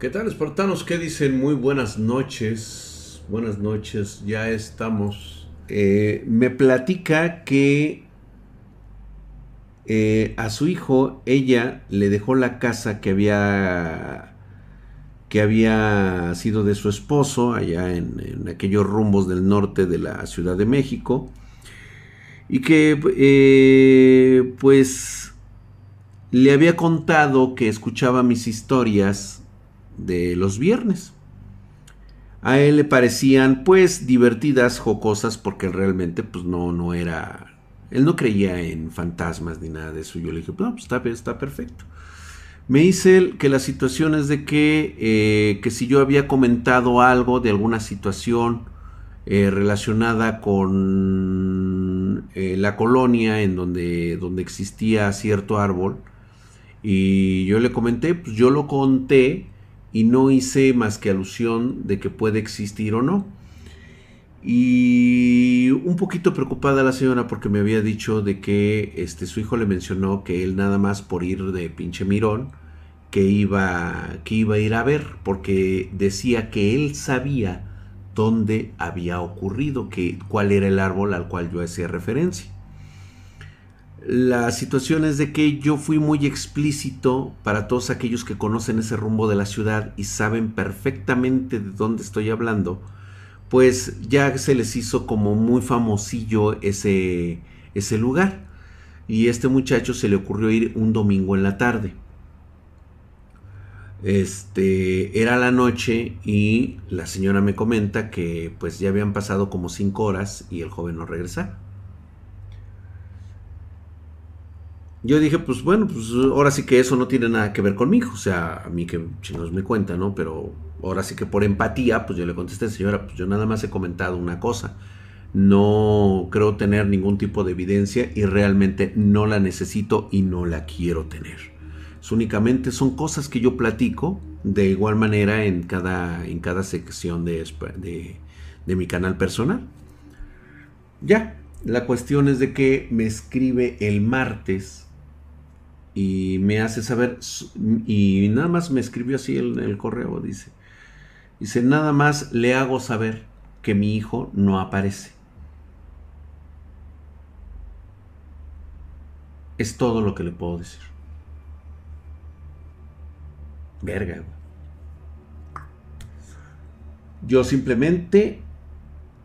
¿Qué tal, espartanos? ¿Qué dicen? Muy buenas noches. Buenas noches, ya estamos. Eh, me platica que eh, a su hijo ella le dejó la casa que había que había sido de su esposo allá en, aquellos rumbos del norte de la Ciudad de México y que eh, pues le había contado que escuchaba mis historias de los viernes. A él le parecían pues divertidas, jocosas, porque realmente pues no, no era... Él no creía en fantasmas ni nada de eso. Yo le dije, no, pues está, está perfecto. Me dice que la situación es de que, eh, que si yo había comentado algo de alguna situación eh, relacionada con eh, la colonia en donde, donde existía cierto árbol, y yo le comenté, pues yo lo conté y no hice más que alusión de que puede existir o no. Y un poquito preocupada la señora porque me había dicho de que este, su hijo le mencionó que él nada más por ir de pinche mirón, que iba, que iba a ir a ver, porque decía que él sabía dónde había ocurrido, que, cuál era el árbol al cual yo hacía referencia. La situación es de que yo fui muy explícito para todos aquellos que conocen ese rumbo de la ciudad y saben perfectamente de dónde estoy hablando, pues ya se les hizo como muy famosillo ese, ese lugar. Y este muchacho se le ocurrió ir un domingo en la tarde. Este era la noche y la señora me comenta que pues ya habían pasado como cinco horas y el joven no regresaba. Yo dije, pues bueno, pues ahora sí que eso no tiene nada que ver conmigo. O sea, a mí que chinos me cuenta, ¿no? Pero ahora sí que por empatía, pues yo le contesté, señora, pues yo nada más he comentado una cosa. No creo tener ningún tipo de evidencia y realmente no la necesito y no la quiero tener. Únicamente son cosas que yo platico de igual manera en cada, en cada sección de, de mi canal personal. Ya, la cuestión es de que me escribe el martes y me hace saber, y nada más me escribió así en el, correo, dice, dice, nada más le hago saber que mi hijo no aparece. Es todo lo que le puedo decir. Verga. Yo simplemente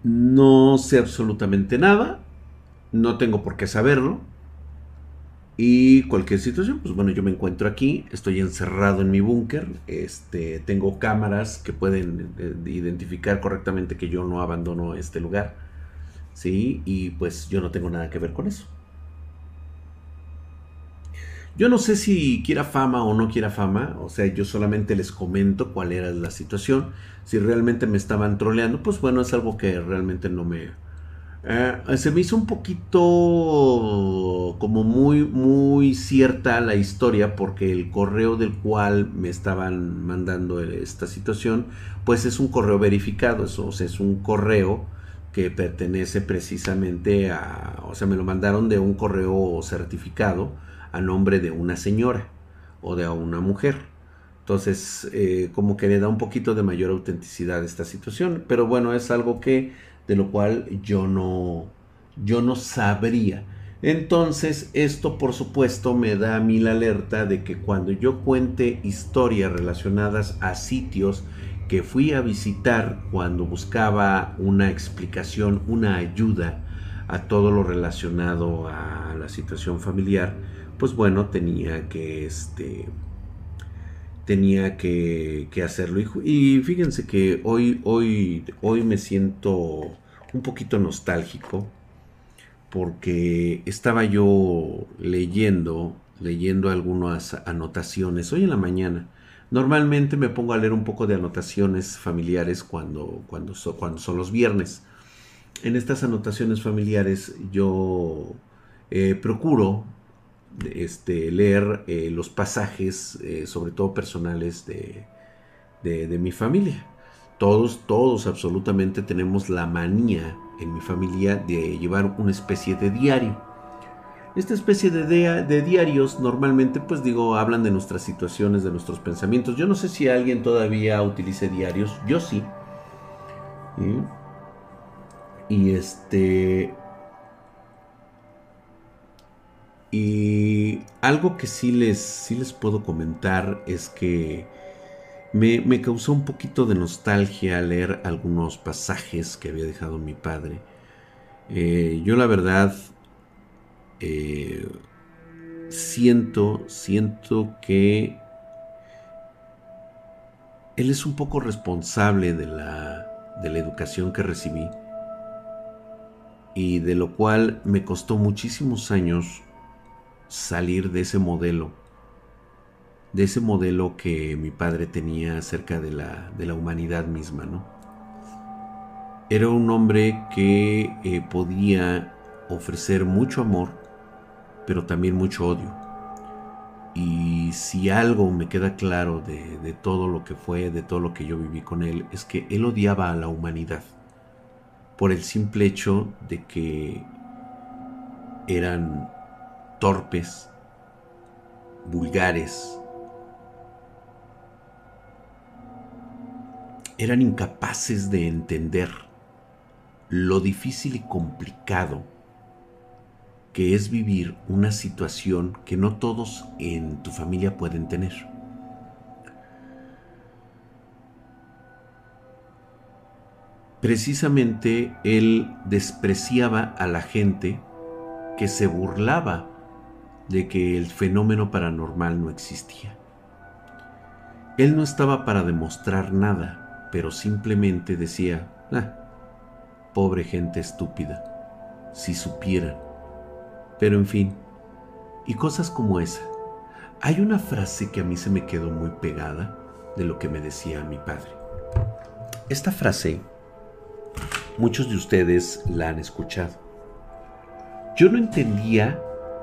no sé absolutamente nada. No tengo por qué saberlo y cualquier situación, pues bueno, yo me encuentro aquí, estoy encerrado en mi búnker, este, tengo cámaras que pueden eh, identificar correctamente que yo no abandono este lugar, ¿sí? Y pues yo no tengo nada que ver con eso. Yo no sé si quiera fama o no quiera fama, o sea, yo solamente les comento cuál era la situación. Si realmente me estaban troleando, pues bueno, es algo que realmente no me, eh, se me hizo un poquito como muy, muy cierta la historia porque el correo del cual me estaban mandando esta situación, pues es un correo verificado, eso, o sea, es un correo que pertenece precisamente a, o sea, me lo mandaron de un correo certificado a nombre de una señora o de una mujer. Entonces, eh, como que le da un poquito de mayor autenticidad a esta situación, pero bueno, es algo que de lo cual yo no, yo no sabría. Entonces, esto por supuesto me da a mí la alerta de que cuando yo cuente historias relacionadas a sitios que fui a visitar cuando buscaba una explicación, una ayuda a todo lo relacionado a la situación familiar, pues bueno, tenía que este tenía que, hacerlo. Y, fíjense que hoy, hoy, hoy me siento un poquito nostálgico porque estaba yo leyendo, leyendo algunas anotaciones hoy en la mañana. Normalmente me pongo a leer un poco de anotaciones familiares cuando, cuando, cuando son los viernes. En estas anotaciones familiares yo eh, procuro este, leer eh, los pasajes, eh, sobre todo personales, de, de, mi familia. Todos, todos absolutamente tenemos la manía en mi familia de llevar una especie de diario. esta especie de, de, diarios normalmente, pues digo, hablan de nuestras situaciones, de nuestros pensamientos. Yo no sé si alguien todavía utilice diarios, yo sí. Y este... Y algo que sí les, sí les puedo comentar es que me, causó un poquito de nostalgia leer algunos pasajes que había dejado mi padre. Eh, yo la verdad eh, siento, siento que él es un poco responsable de la, de la educación que recibí y de lo cual me costó muchísimos años salir de ese modelo, de ese modelo que mi padre tenía acerca de la, de la humanidad misma, ¿no? Era un hombre que eh, podía ofrecer mucho amor, pero también mucho odio. Y si algo me queda claro de, de, todo lo que fue, de todo lo que yo viví con él, es que él odiaba a la humanidad por el simple hecho de que eran torpes, vulgares, eran incapaces de entender lo difícil y complicado que es vivir una situación que no todos en tu familia pueden tener. Precisamente él despreciaba a la gente que se burlaba de que el fenómeno paranormal no existía. Él no estaba para demostrar nada, pero simplemente decía, ah, pobre gente estúpida, si supieran. Pero en fin, y cosas como esa. Hay una frase que a mí se me quedó muy pegada de lo que me decía mi padre. Esta frase, muchos de ustedes la han escuchado. Yo no entendía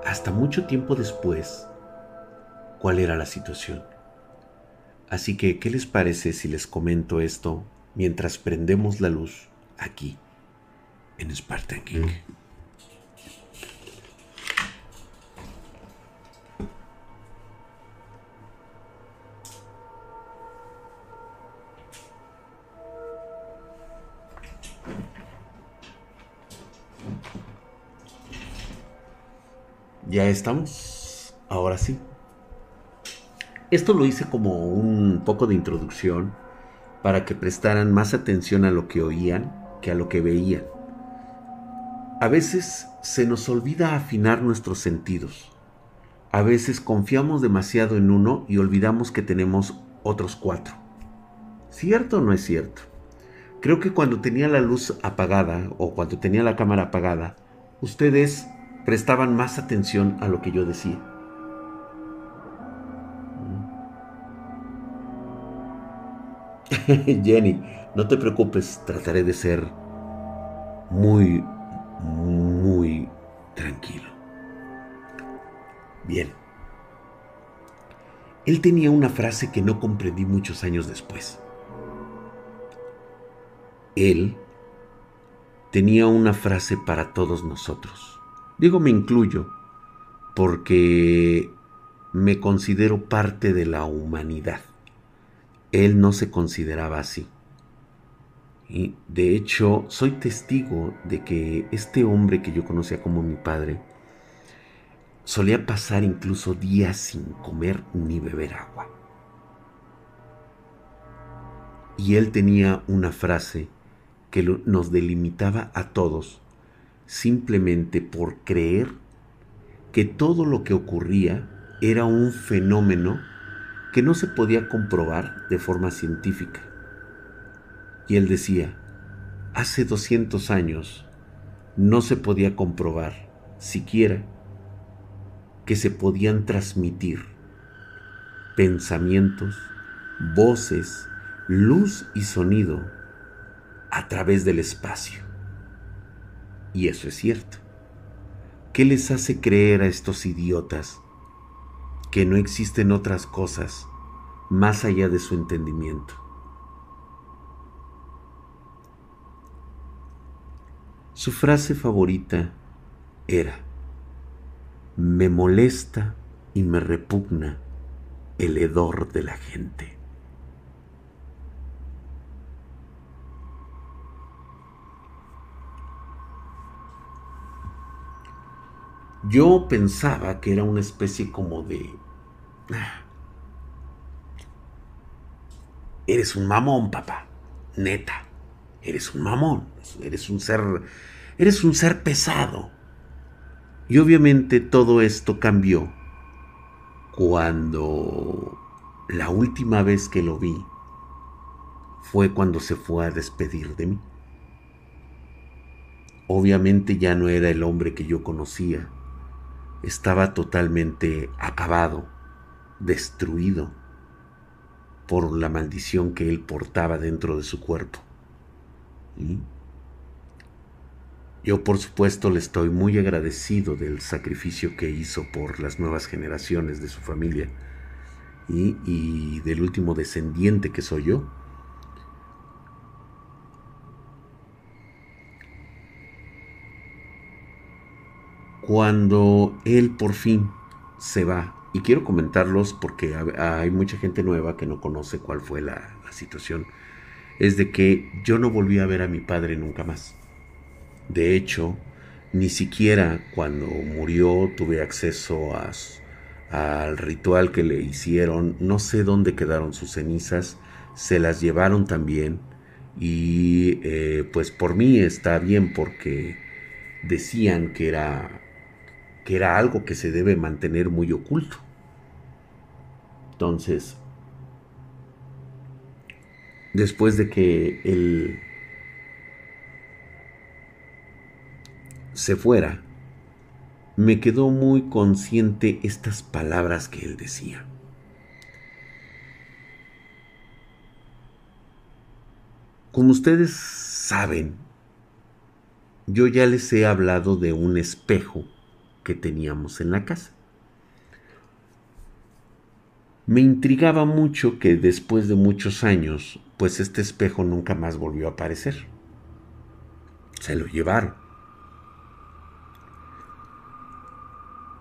hasta mucho tiempo después cuál era la situación. Así que, ¿qué les parece si les comento esto mientras prendemos la luz aquí en Spartan King? Ya estamos. Ahora sí. Esto lo hice como un poco de introducción para que prestaran más atención a lo que oían que a lo que veían. A veces se nos olvida afinar nuestros sentidos. A veces confiamos demasiado en uno y olvidamos que tenemos otros cuatro. ¿Cierto o no es cierto? Creo que cuando tenía la luz apagada o cuando tenía la cámara apagada, ustedes prestaban más atención a lo que yo decía. Jenny, no te preocupes, trataré de ser muy, muy tranquilo. Bien. Él tenía una frase que no comprendí muchos años después. Él tenía una frase para todos nosotros. Digo me incluyo porque me considero parte de la humanidad. Él no se consideraba así. Y de hecho, soy testigo de que este hombre que yo conocía como mi padre solía pasar incluso días sin comer ni beber agua. Y él tenía una frase que nos delimitaba a todos simplemente por creer que todo lo que ocurría era un fenómeno que no se podía comprobar de forma científica. Y él decía, hace 200 años no se podía comprobar siquiera que se podían transmitir pensamientos, voces, luz y sonido a través del espacio. Y eso es cierto. ¿Qué les hace creer a estos idiotas que no existen otras cosas más allá de su entendimiento? Su frase favorita era, Me molesta y me repugna el hedor de la gente. Yo pensaba que era una especie como de... Ah, eres un mamón, papá. Neta. Eres un mamón. Eres un ser... Eres un ser pesado. Y obviamente todo esto cambió cuando la última vez que lo vi fue cuando se fue a despedir de mí. Obviamente ya no era el hombre que yo conocía estaba totalmente acabado, destruido por la maldición que él portaba dentro de su cuerpo. Yo por supuesto le estoy muy agradecido del sacrificio que hizo por las nuevas generaciones de su familia y, y del último descendiente que soy yo cuando él por fin se va, y quiero comentarlos porque hay mucha gente nueva que no conoce cuál fue la, situación, es de que yo no volví a ver a mi padre nunca más. De hecho, ni siquiera cuando murió tuve acceso al ritual que le hicieron, no sé dónde quedaron sus cenizas, se las llevaron también. Y eh, pues por mí está bien porque decían que era era algo que se debe mantener muy oculto. Entonces, después de que él se fuera, me quedó muy consciente estas palabras que él decía. Como ustedes saben, yo ya les he hablado de un espejo que teníamos en la casa. Me intrigaba mucho que después de muchos años, pues este espejo nunca más volvió a aparecer. Se lo llevaron.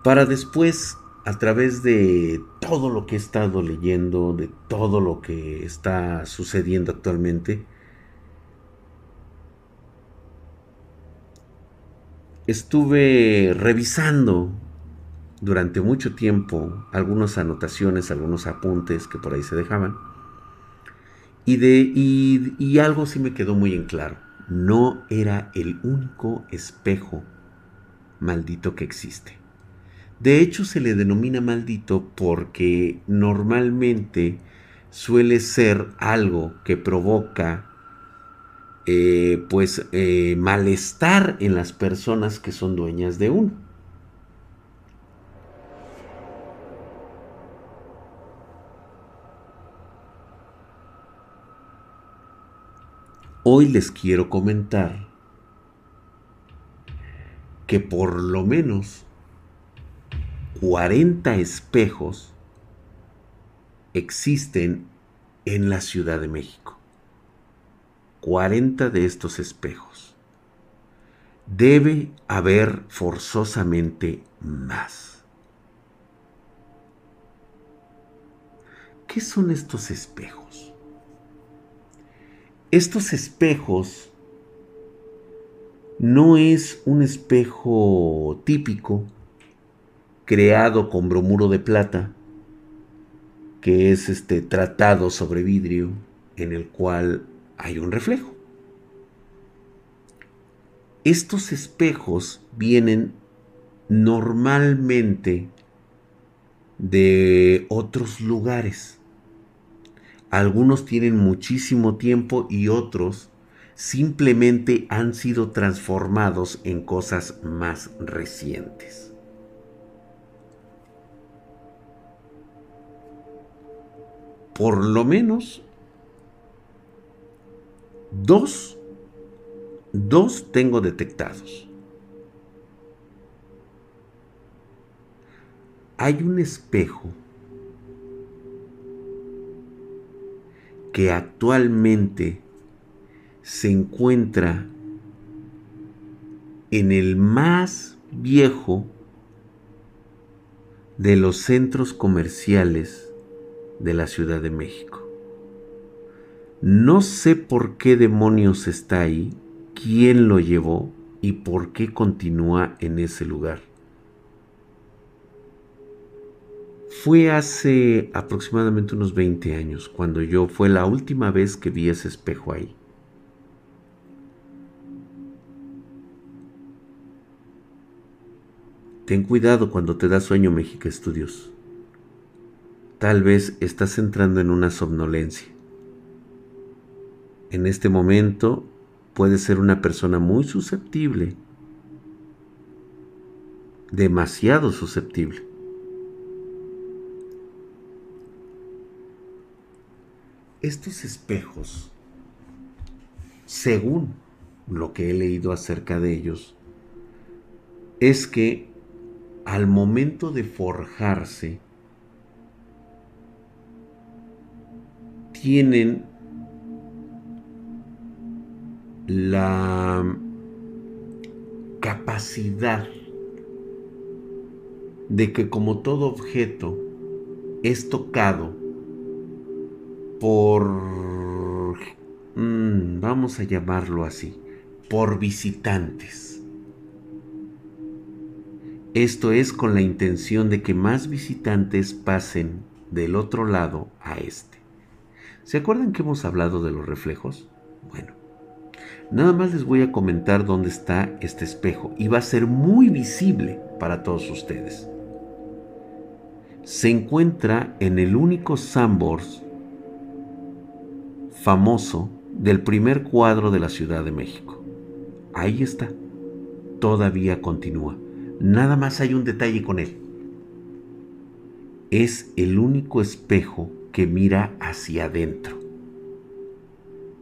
Para después, a través de todo lo que he estado leyendo, de todo lo que está sucediendo actualmente, estuve revisando durante mucho tiempo algunas anotaciones, algunos apuntes que por ahí se dejaban. Y, de, y, algo sí me quedó muy en claro. No era el único espejo maldito que existe. De hecho se le denomina maldito porque normalmente suele ser algo que provoca eh, pues eh, malestar en las personas que son dueñas de uno. Hoy les quiero comentar que por lo menos 40 espejos existen en la Ciudad de México. 40 de estos espejos. Debe haber forzosamente más. ¿Qué son estos espejos? Estos espejos no es un espejo típico creado con bromuro de plata que es este tratado sobre vidrio en el cual hay un reflejo. Estos espejos vienen normalmente de otros lugares. Algunos tienen muchísimo tiempo y otros simplemente han sido transformados en cosas más recientes. Por lo menos Dos, dos tengo detectados. Hay un espejo que actualmente se encuentra en el más viejo de los centros comerciales de la Ciudad de México. No sé por qué demonios está ahí, quién lo llevó y por qué continúa en ese lugar. Fue hace aproximadamente unos 20 años cuando yo fue la última vez que vi ese espejo ahí. Ten cuidado cuando te da sueño México Estudios. Tal vez estás entrando en una somnolencia. En este momento puedes ser una persona muy susceptible, demasiado susceptible. Estos espejos, según lo que he leído acerca de ellos, es que al momento de forjarse, tienen la capacidad de que como todo objeto es tocado por, mm, vamos a llamarlo así, por visitantes. Esto es con la intención de que más visitantes pasen del otro lado a este. ¿Se acuerdan que hemos hablado de los reflejos? Bueno, nada más les voy a comentar dónde está este espejo y va a ser muy visible para todos ustedes. Se encuentra en el único Sambors famoso del primer cuadro de la Ciudad de México. Ahí está. Todavía continúa. Nada más hay un detalle con él. Es el único espejo que mira hacia adentro.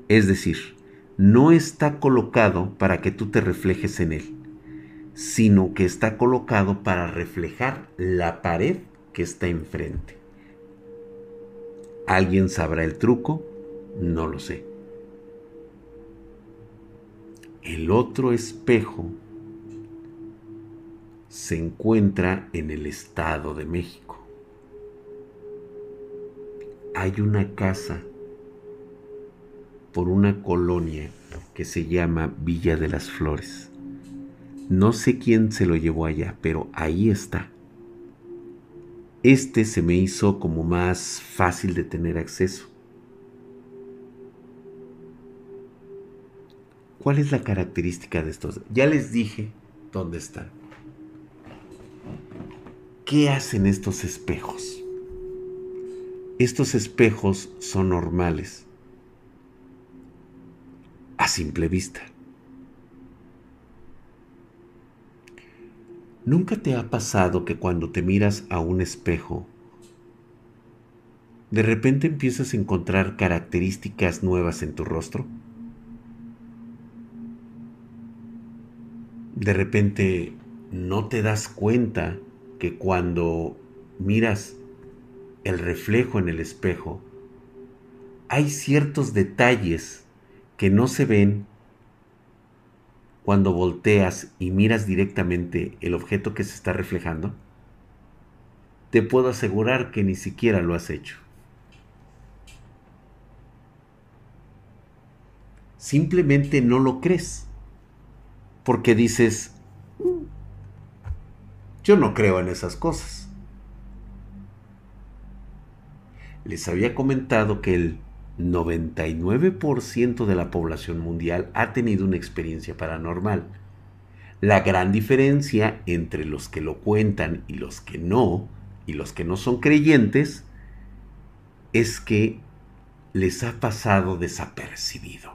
Es decir, no está colocado para que tú te reflejes en él, sino que está colocado para reflejar la pared que está enfrente. ¿Alguien sabrá el truco? No lo sé. El otro espejo se encuentra en el Estado de México. Hay una casa por una colonia que se llama Villa de las Flores. No sé quién se lo llevó allá, pero ahí está. Este se me hizo como más fácil de tener acceso. ¿Cuál es la característica de estos? Ya les dije dónde están. ¿Qué hacen estos espejos? Estos espejos son normales a simple vista. ¿Nunca te ha pasado que cuando te miras a un espejo, de repente empiezas a encontrar características nuevas en tu rostro? de repente no te das cuenta que cuando miras el reflejo en el espejo, hay ciertos detalles que no se ven cuando volteas y miras directamente el objeto que se está reflejando? Te puedo asegurar que ni siquiera lo has hecho. Simplemente no lo crees porque dices, yo no creo en esas cosas. Les había comentado que el 99% de la población mundial ha tenido una experiencia paranormal. La gran diferencia entre los que lo cuentan y los que no, y los que no son creyentes, es que les ha pasado desapercibido.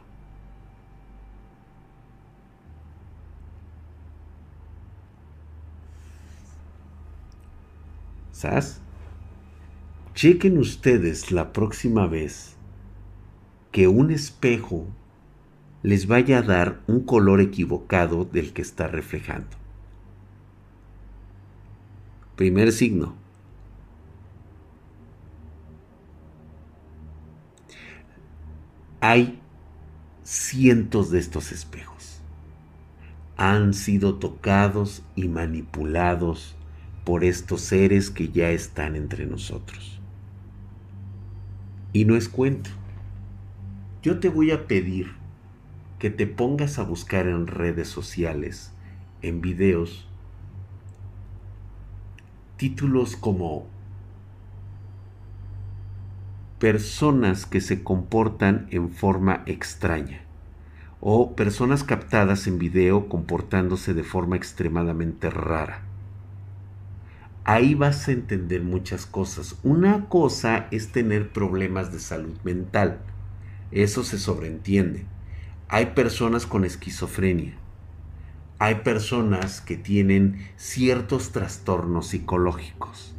¿Sabes? Chequen ustedes la próxima vez que un espejo les vaya a dar un color equivocado del que está reflejando. Primer signo. Hay cientos de estos espejos. Han sido tocados y manipulados por estos seres que ya están entre nosotros. Y no es cuento. Yo te voy a pedir que te pongas a buscar en redes sociales, en videos, títulos como personas que se comportan en forma extraña o personas captadas en video comportándose de forma extremadamente rara. Ahí vas a entender muchas cosas. Una cosa es tener problemas de salud mental. Eso se sobreentiende. Hay personas con esquizofrenia. Hay personas que tienen ciertos trastornos psicológicos.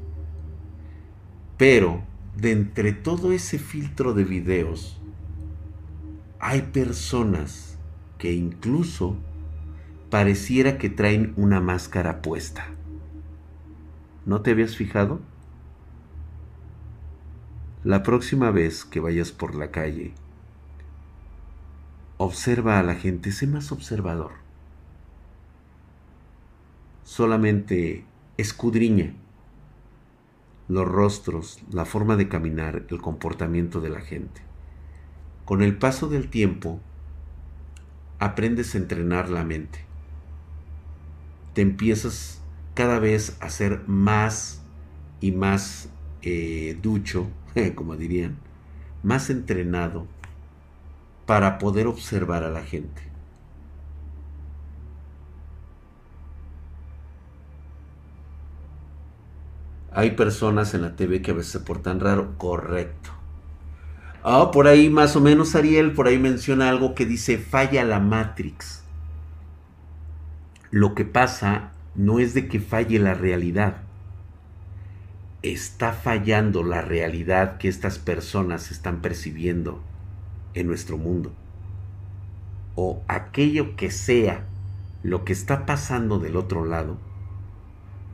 Pero de entre todo ese filtro de videos, hay personas que incluso pareciera que traen una máscara puesta. ¿No te habías fijado? La próxima vez que vayas por la calle, observa a la gente, sé más observador. Solamente escudriña los rostros, la forma de caminar, el comportamiento de la gente. Con el paso del tiempo, aprendes a entrenar la mente. Te empiezas cada vez a ser más y más eh, ducho, como dirían, más entrenado para poder observar a la gente. Hay personas en la TV que a veces se portan raro, correcto. Ah, por ahí más o menos Ariel, por ahí menciona algo que dice falla la Matrix. Lo que pasa no es de que falle la realidad. Está fallando la realidad que estas personas están percibiendo en nuestro mundo. O aquello que sea lo que está pasando del otro lado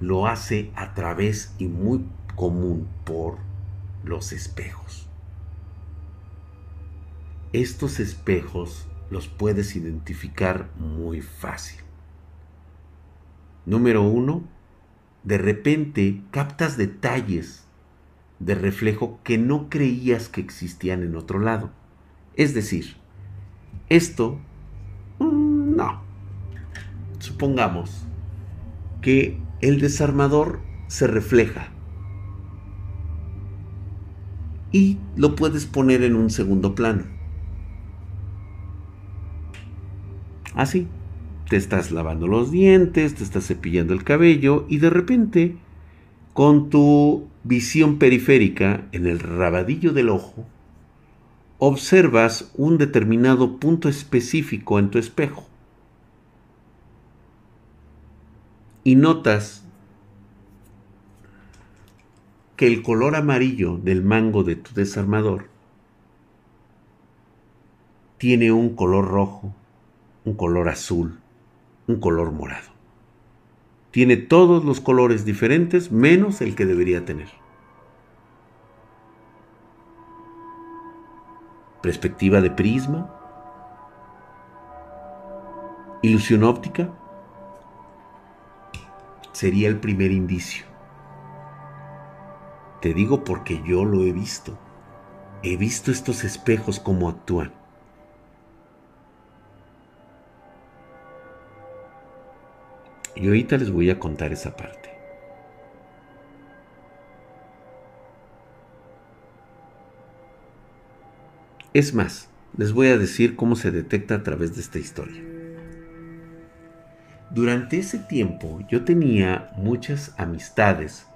lo hace a través y muy común por los espejos. Estos espejos los puedes identificar muy fácil. Número uno, de repente captas detalles de reflejo que no creías que existían en otro lado. Es decir, esto, mm, no. Supongamos que el desarmador se refleja. Y lo puedes poner en un segundo plano. Así. Te estás lavando los dientes, te estás cepillando el cabello y de repente, con tu visión periférica en el rabadillo del ojo, observas un determinado punto específico en tu espejo. y notas que el color amarillo del mango de tu desarmador tiene un color rojo, un color azul, un color morado. Tiene todos los colores diferentes menos el que debería tener. Perspectiva de prisma, ilusión óptica, sería el primer indicio. Te digo porque yo lo he visto. He visto estos espejos cómo actúan. Y ahorita les voy a contar esa parte. Es más, les voy a decir cómo se detecta a través de esta historia. Durante ese tiempo yo tenía muchas amistades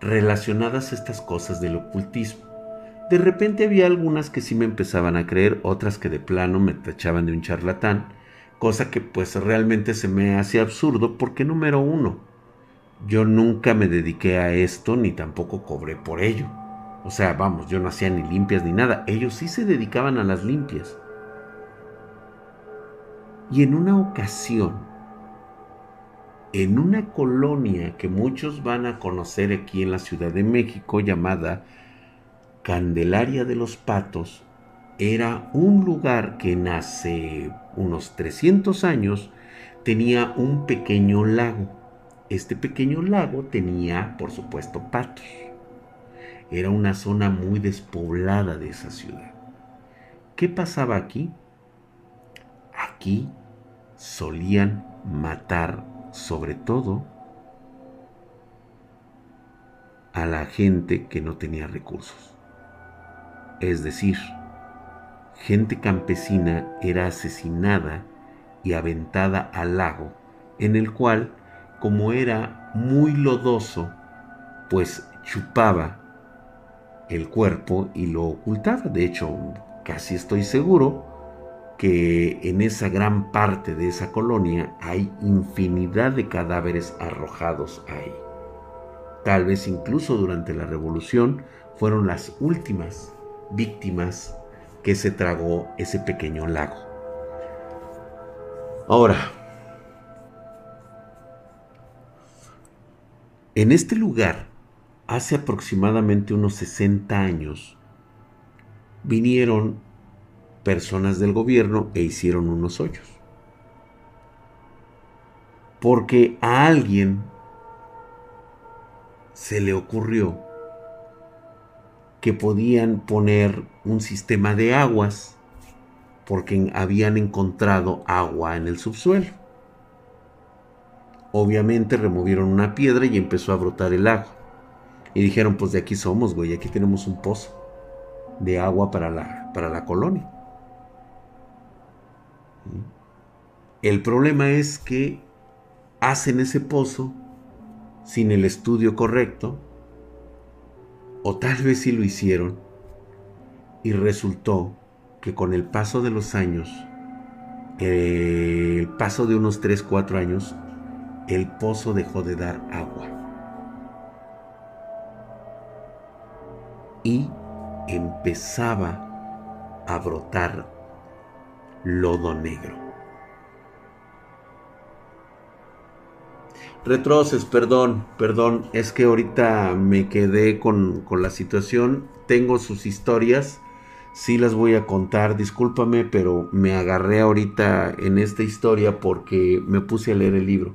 relacionadas a estas cosas del ocultismo. De repente había algunas que sí me empezaban a creer, otras que de plano me tachaban de un charlatán, cosa que pues realmente se me hace absurdo porque número uno, yo nunca me dediqué a esto ni tampoco cobré por ello. O sea, vamos, yo no hacía ni limpias ni nada, ellos sí se dedicaban a las limpias. Y en una ocasión, en una colonia que muchos van a conocer aquí en la Ciudad de México llamada Candelaria de los Patos, era un lugar que hace unos 300 años tenía un pequeño lago. este pequeño lago tenía, por supuesto, patos. Era una zona muy despoblada de esa ciudad. ¿Qué pasaba aquí? Aquí solían matar sobre todo a la gente que no tenía recursos. Es decir, gente campesina era asesinada y aventada al lago, en el cual, como era muy lodoso, pues chupaba el cuerpo y lo ocultaba. De hecho, casi estoy seguro que en esa gran parte de esa colonia hay infinidad de cadáveres arrojados ahí. Tal vez incluso durante la revolución fueron las últimas víctimas que se tragó ese pequeño lago. Ahora, en este lugar, hace aproximadamente unos 60 años, vinieron personas del gobierno e hicieron unos hoyos. Porque a alguien se le ocurrió que podían poner un sistema de aguas porque habían encontrado agua en el subsuelo. Obviamente removieron una piedra y empezó a brotar el agua. Y dijeron, pues de aquí somos, güey, aquí tenemos un pozo de agua para la, para la colonia. El problema es que hacen ese pozo sin el estudio correcto, o tal vez sí lo hicieron, y resultó que con el paso de los años, el paso de unos 3, 4 años, el pozo dejó de dar agua. Y empezaba a brotar lodo negro. Retroces, perdón, perdón, es que ahorita me quedé con, con, la situación, tengo sus historias, sí las voy a contar, discúlpame, pero me agarré ahorita en esta historia porque me puse a leer el libro.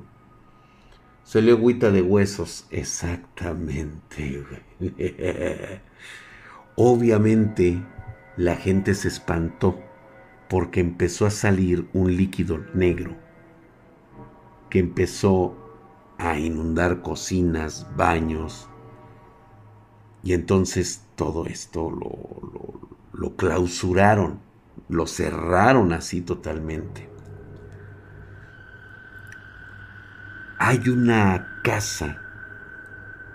Salió agüita de huesos, exactamente. Obviamente la gente se espantó porque empezó a salir un líquido negro que empezó a inundar cocinas, baños. Y entonces todo esto lo, lo, clausuraron, lo cerraron así totalmente. Hay una casa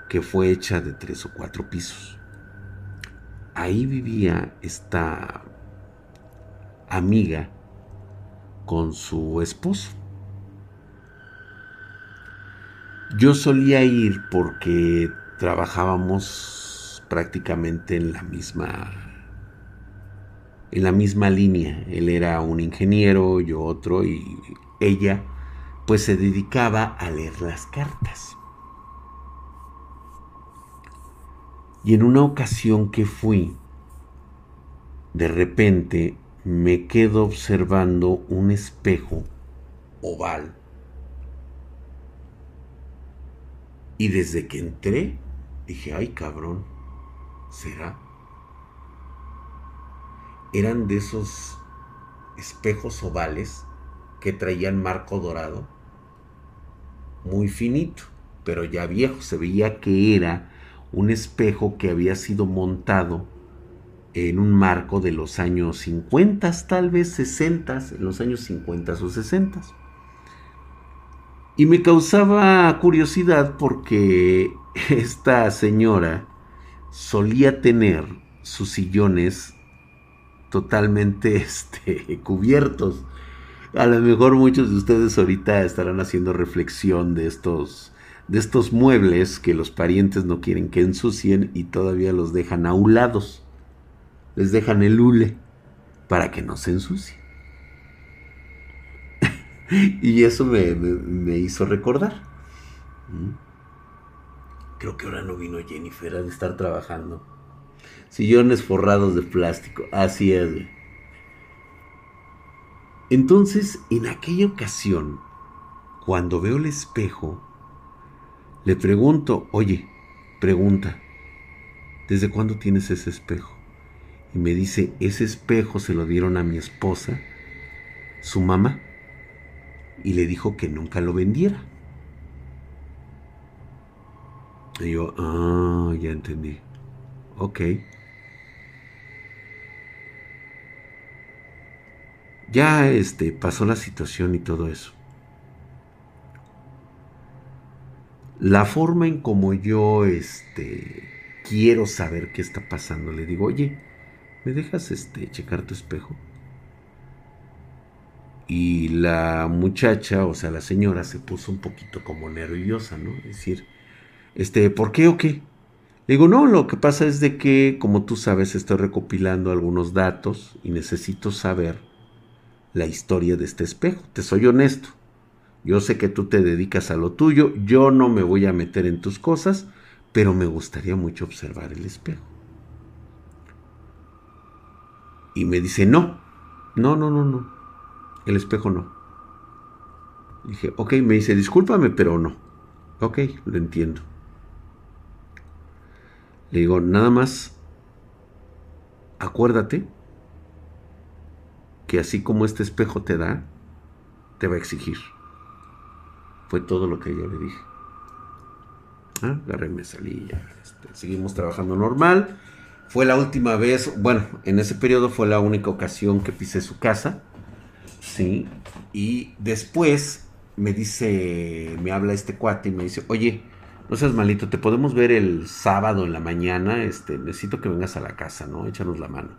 que fue hecha de tres o cuatro pisos. Ahí vivía esta amiga con su esposo. Yo solía ir porque trabajábamos prácticamente en la misma en la misma línea. Él era un ingeniero, yo otro y ella pues se dedicaba a leer las cartas. Y en una ocasión que fui, de repente me quedo observando un espejo oval Y desde que entré, dije, ay cabrón, ¿será? Eran de esos espejos ovales que traían marco dorado, muy finito, pero ya viejo. Se veía que era un espejo que había sido montado en un marco de los años 50, tal vez 60, en los años 50 o 60. Y me causaba curiosidad porque esta señora solía tener sus sillones totalmente este, cubiertos. A lo mejor muchos de ustedes ahorita estarán haciendo reflexión de estos, de estos muebles que los parientes no quieren que ensucien y todavía los dejan aulados. Les dejan el hule para que no se ensucien. y eso me, hizo recordar. Mm. Creo que ahora no vino Jennifer, a estar trabajando. Sillones forrados de plástico, así es. Entonces, en aquella ocasión, cuando veo el espejo, Le pregunto, oye, pregunta, ¿desde cuándo tienes ese espejo? Y me dice, ese espejo se lo dieron a mi esposa, su mamá, y le dijo que nunca lo vendiera. Y yo, ah, ya entendí. Ok. Ya este pasó la situación y todo eso. La forma en como yo este quiero saber qué está pasando, le digo, "Oye, ¿me dejas este checar tu espejo?" Y la muchacha, o sea, la señora se puso un poquito como nerviosa, ¿no? Decir, este, ¿por qué o qué? Le digo, no, lo que pasa es de que, como tú sabes, estoy recopilando algunos datos y necesito saber la historia de este espejo. Te soy honesto. Yo sé que tú te dedicas a lo tuyo, yo no me voy a meter en tus cosas, pero me gustaría mucho observar el espejo. Y me dice, no, no, no, no, no, el espejo no. Dije, ok, me dice, discúlpame, pero no. Ok, lo entiendo. Le digo, nada más, acuérdate que así como este espejo te da, te va a exigir. Fue todo lo que yo le dije. Ah, agarré, me salí, ya, este, seguimos trabajando normal. Fue la última vez, bueno, en ese periodo fue la única ocasión que pisé su casa. Sí. Y después me dice, me habla este cuate y me dice, oye, no seas malito, te podemos ver el sábado en la mañana, este, necesito que vengas a la casa, ¿no? Échanos la mano.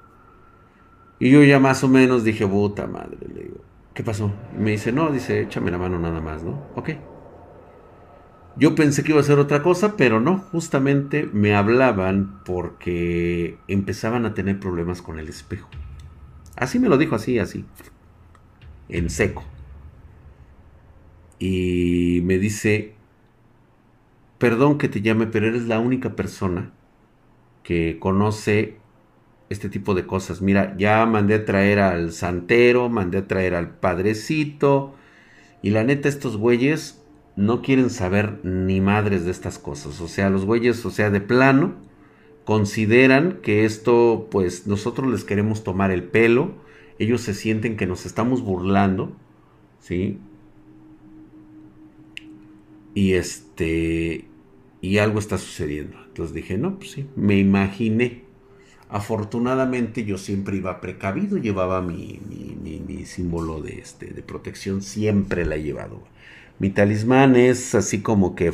Y yo ya más o menos dije, puta madre, le digo, ¿qué pasó? me dice, no, dice, échame la mano nada más, ¿no? Ok. Yo pensé que iba a ser otra cosa, pero no, justamente me hablaban porque empezaban a tener problemas con el espejo. Así me lo dijo, así, así, en seco. Y me dice, perdón que te llame, pero eres la única persona que conoce este tipo de cosas. Mira, ya mandé a traer al santero, mandé a traer al padrecito. Y la neta, estos güeyes no quieren saber ni madres de estas cosas. O sea, los güeyes, o sea, de plano, consideran que esto, pues nosotros les queremos tomar el pelo. Ellos se sienten que nos estamos burlando. ¿Sí? Y este y algo está sucediendo. Entonces dije, no, pues sí, me imaginé. Afortunadamente yo siempre iba precavido, llevaba mi, mi, símbolo de, este, de protección, siempre la he llevado. Mi talismán es así como que...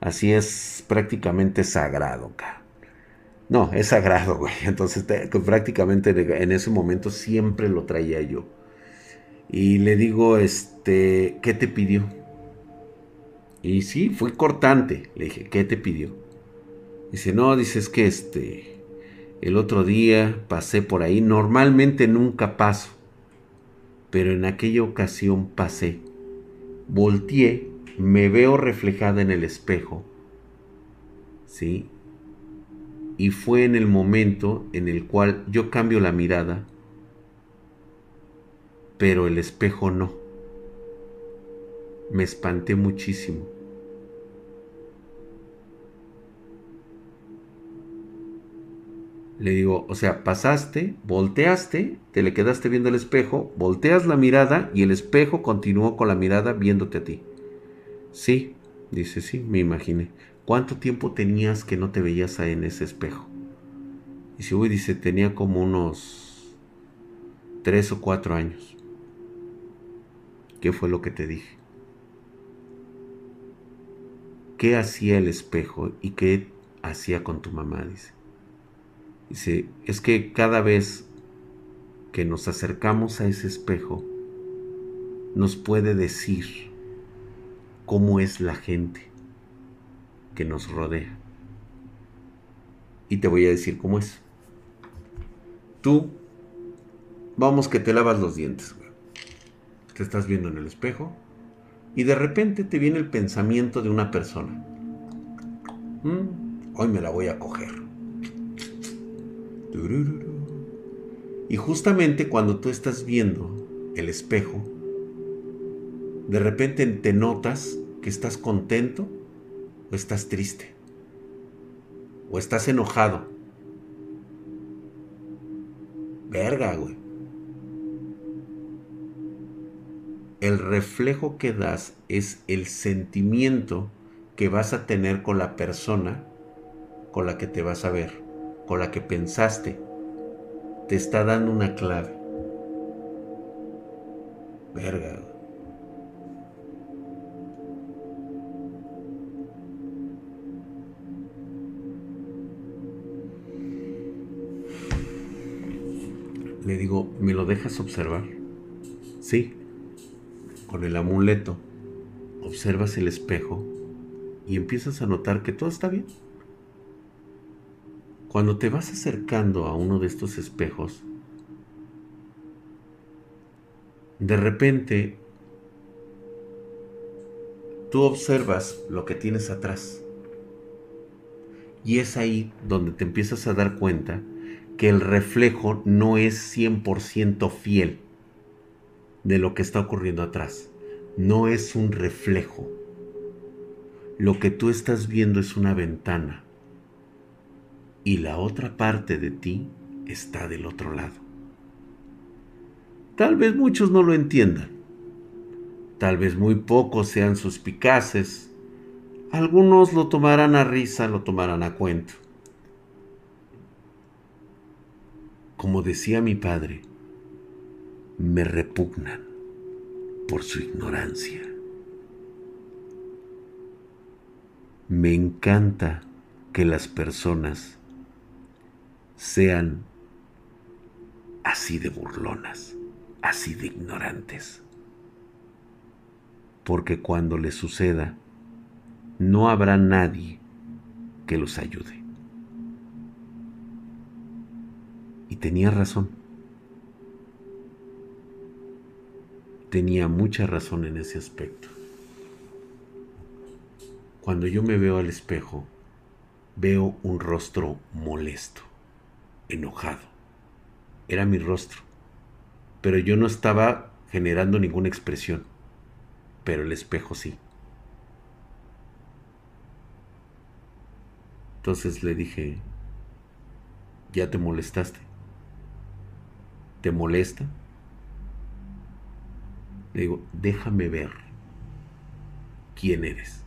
Así es prácticamente sagrado, No, es sagrado, güey. Entonces prácticamente en ese momento siempre lo traía yo. Y le digo, este, ¿qué te pidió? Y sí, fue cortante. Le dije, ¿qué te pidió? Dice, no, dice, es que este, el otro día pasé por ahí. Normalmente nunca paso, pero en aquella ocasión pasé. Volteé, me veo reflejada en el espejo. ¿Sí? Y fue en el momento en el cual yo cambio la mirada, pero el espejo no me espanté muchísimo. Le digo, o sea, pasaste, volteaste, te le quedaste viendo el espejo, volteas la mirada y el espejo continuó con la mirada viéndote a ti. Sí, dice, sí, me imaginé. ¿Cuánto tiempo tenías que no te veías en ese espejo? Dice, uy, dice, tenía como unos tres o cuatro años. ¿Qué fue lo que te dije? qué hacía el espejo y qué hacía con tu mamá, dice. Dice, es que cada vez que nos acercamos a ese espejo, nos puede decir cómo es la gente que nos rodea. Y te voy a decir cómo es. Tú, vamos que te lavas los dientes. Te estás viendo en el espejo y de repente te viene el pensamiento de una persona. Mm, hoy me la voy a coger. Y justamente cuando tú estás viendo el espejo, de repente te notas que estás contento o estás triste. O estás enojado. Verga, güey. El reflejo que das es el sentimiento que vas a tener con la persona con la que te vas a ver, con la que pensaste. Te está dando una clave. Verga. Le digo, ¿me lo dejas observar? Sí. Con el amuleto, observas el espejo y empiezas a notar que todo está bien. Cuando te vas acercando a uno de estos espejos, de repente tú observas lo que tienes atrás. Y es ahí donde te empiezas a dar cuenta que el reflejo no es 100% fiel de lo que está ocurriendo atrás. No es un reflejo. Lo que tú estás viendo es una ventana. Y la otra parte de ti está del otro lado. Tal vez muchos no lo entiendan. Tal vez muy pocos sean suspicaces. Algunos lo tomarán a risa, lo tomarán a cuento. Como decía mi padre, me repugnan por su ignorancia. Me encanta que las personas sean así de burlonas así de ignorantes. Porque cuando les suceda, no habrá nadie que los ayude. Y tenía razón. Tenía mucha razón en ese aspecto. Cuando yo me veo al espejo, veo un rostro molesto, enojado. Era mi rostro pero yo no estaba generando ninguna expresión, pero el espejo sí. Entonces le dije, ya te molestaste. ¿Te molesta? Le digo, déjame ver quién eres.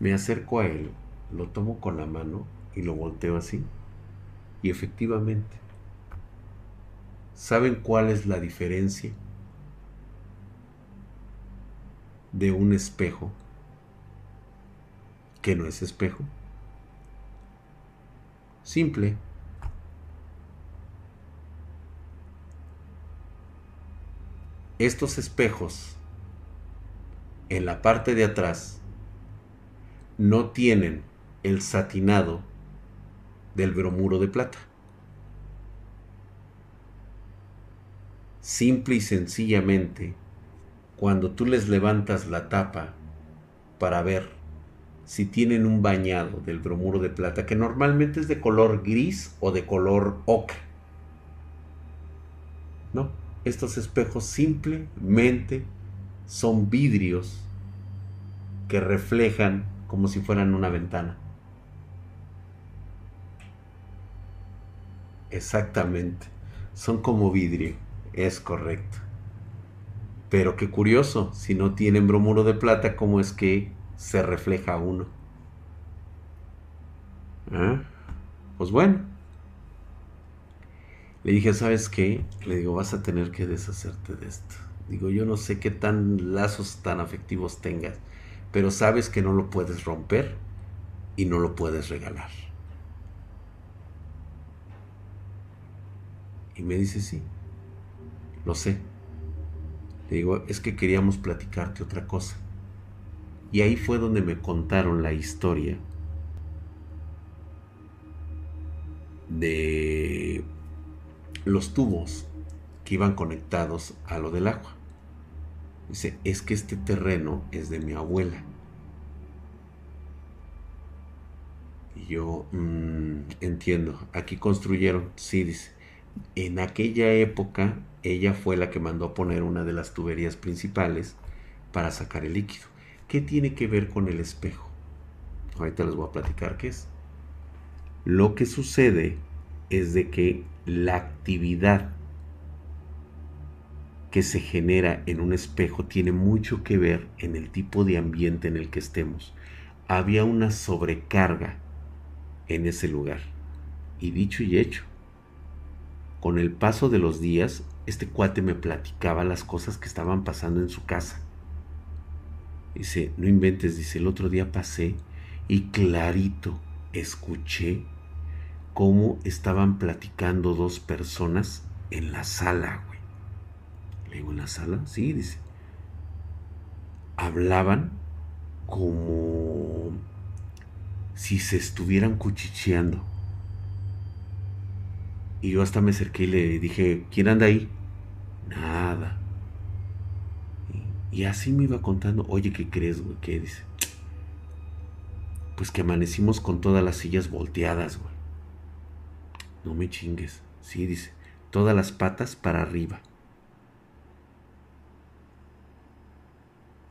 Me acerco a él, lo tomo con la mano y lo volteo así. Y efectivamente, ¿Saben cuál es la diferencia de un espejo que no es espejo? Simple. Estos espejos en la parte de atrás no tienen el satinado del bromuro de plata. simple y sencillamente, cuando tú les levantas la tapa para ver si tienen un bañado del bromuro de plata, que normalmente es de color gris o de color ocre. No, estos espejos simplemente son vidrios que reflejan como si fueran una ventana. Exactamente, son como vidrio. Es correcto. Pero qué curioso, si no tienen bromuro de plata, ¿cómo es que se refleja uno? ¿Ah? Pues bueno. Le dije, ¿sabes qué? Le digo, vas a tener que deshacerte de esto. Digo, yo no sé qué tan lazos tan afectivos tengas, pero sabes que no lo puedes romper y no lo puedes regalar. Y me dice, sí, lo sé. Le digo, es que queríamos platicarte otra cosa. Y ahí fue donde me contaron la historia de los tubos que iban conectados a lo del agua. Dice, es que este terreno es de mi abuela. Y yo, mm, entiendo, aquí construyeron, sí, dice, en aquella época ella fue la que mandó a poner una de las tuberías principales para sacar el líquido. ¿Qué tiene que ver con el espejo? Ahorita les voy a platicar qué es. Lo que sucede es de que la actividad que se genera en un espejo tiene mucho que ver en el tipo de ambiente en el que estemos. Había una sobrecarga en ese lugar. Y dicho y hecho, con el paso de los días, este cuate me platicaba las cosas que estaban pasando en su casa. Dice, no inventes, dice, el otro día pasé y clarito escuché cómo estaban platicando dos personas en la sala, güey. Le digo, ¿en la sala? Sí, dice. Hablaban como si se estuvieran cuchicheando. Y yo hasta me acerqué y le dije, ¿quién anda ahí? Nada. Y, así me iba contando, oye, ¿qué crees, güey? ¿Qué dice? Pues que amanecimos con todas las sillas volteadas, güey. No me chingues. Sí, dice, todas las patas para arriba.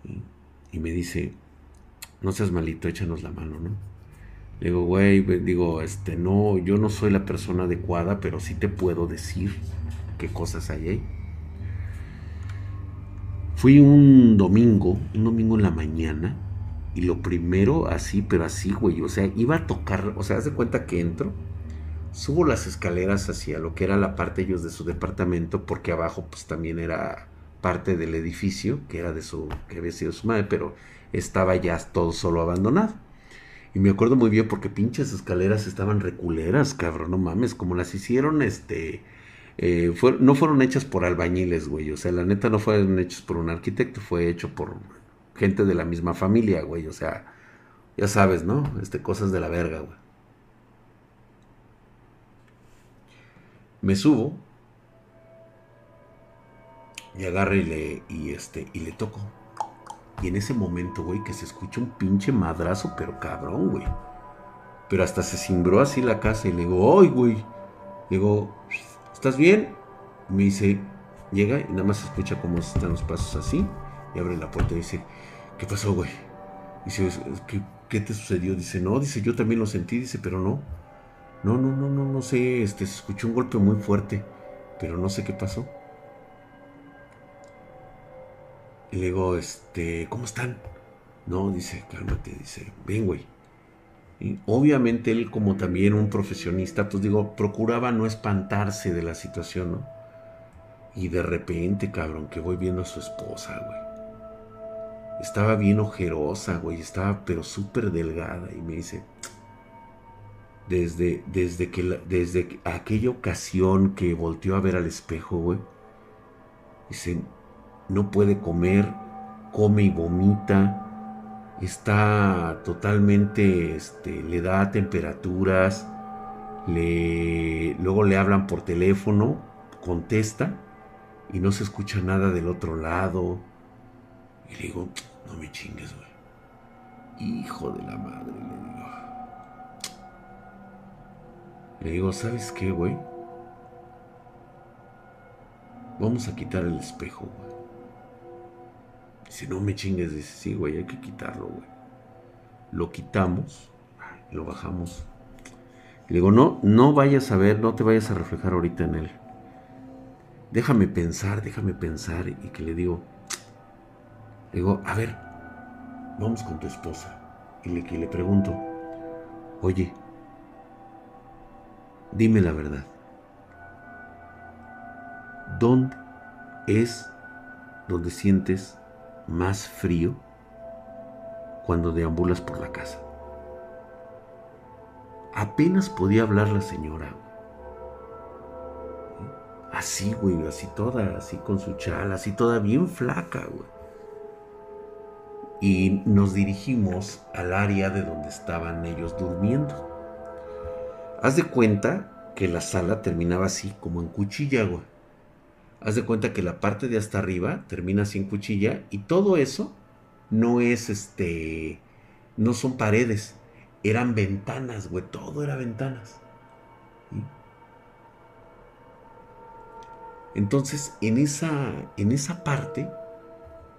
Y, y me dice, no seas malito, échanos la mano, ¿no? Le digo, güey, digo, este, no, yo no soy la persona adecuada, pero sí te puedo decir qué cosas hay ahí. Fui un domingo, un domingo en la mañana, y lo primero así, pero así, güey, o sea, iba a tocar, o sea, haz de cuenta que entro, subo las escaleras hacia lo que era la parte ellos de su departamento, porque abajo pues también era parte del edificio, que era de su, que había sido su madre, pero estaba ya todo solo abandonado. Y me acuerdo muy bien porque pinches escaleras estaban reculeras, cabrón, no mames, como las hicieron, este, eh, no fueron hechas por albañiles, güey, o sea, la neta no fueron hechas por un arquitecto, fue hecho por gente de la misma familia, güey, o sea, ya sabes, ¿no? Este, cosas de la verga, güey. Me subo y agarro y le, y este, y le toco. Y en ese momento, güey, que se escucha un pinche madrazo, pero cabrón, güey. Pero hasta se cimbró así la casa y le digo, ¡ay, güey! Le digo, ¿estás bien? Me dice, llega y nada más escucha cómo están los pasos así. Y abre la puerta y dice, ¿qué pasó, güey? Dice, ¿qué, ¿qué te sucedió? Dice, no, dice, yo también lo sentí, dice, pero no. No, no, no, no, no sé, este, se escuchó un golpe muy fuerte, pero no sé qué pasó. Y le digo, este, ¿cómo están? No, dice, cálmate, dice, ven, güey. Obviamente él, como también un profesionista, pues digo, procuraba no espantarse de la situación, ¿no? Y de repente, cabrón, que voy viendo a su esposa, güey. Estaba bien ojerosa, güey, estaba pero súper delgada. Y me dice, desde, desde, que, desde aquella ocasión que volteó a ver al espejo, güey, dice, no puede comer, come y vomita, está totalmente, este, le da temperaturas, le, luego le hablan por teléfono, contesta y no se escucha nada del otro lado. Y le digo, no me chingues, güey. Hijo de la madre, le digo. Le digo, ¿sabes qué, güey? Vamos a quitar el espejo, güey. Si no me chingues, dice, sí, güey, hay que quitarlo, güey. Lo quitamos, lo bajamos. Le digo, no, no vayas a ver, no te vayas a reflejar ahorita en él. Déjame pensar, déjame pensar. Y que le digo, le digo, a ver, vamos con tu esposa. Y le, le pregunto, oye, dime la verdad. ¿Dónde es donde sientes más frío cuando deambulas por la casa. Apenas podía hablar la señora. Así, güey, así toda, así con su chala, así toda bien flaca, güey. Y nos dirigimos al área de donde estaban ellos durmiendo. Haz de cuenta que la sala terminaba así, como en cuchilla, güey haz de cuenta que la parte de hasta arriba termina sin cuchilla y todo eso no es este, no son paredes, eran ventanas, güey, todo era ventanas. Entonces, en esa, en esa parte,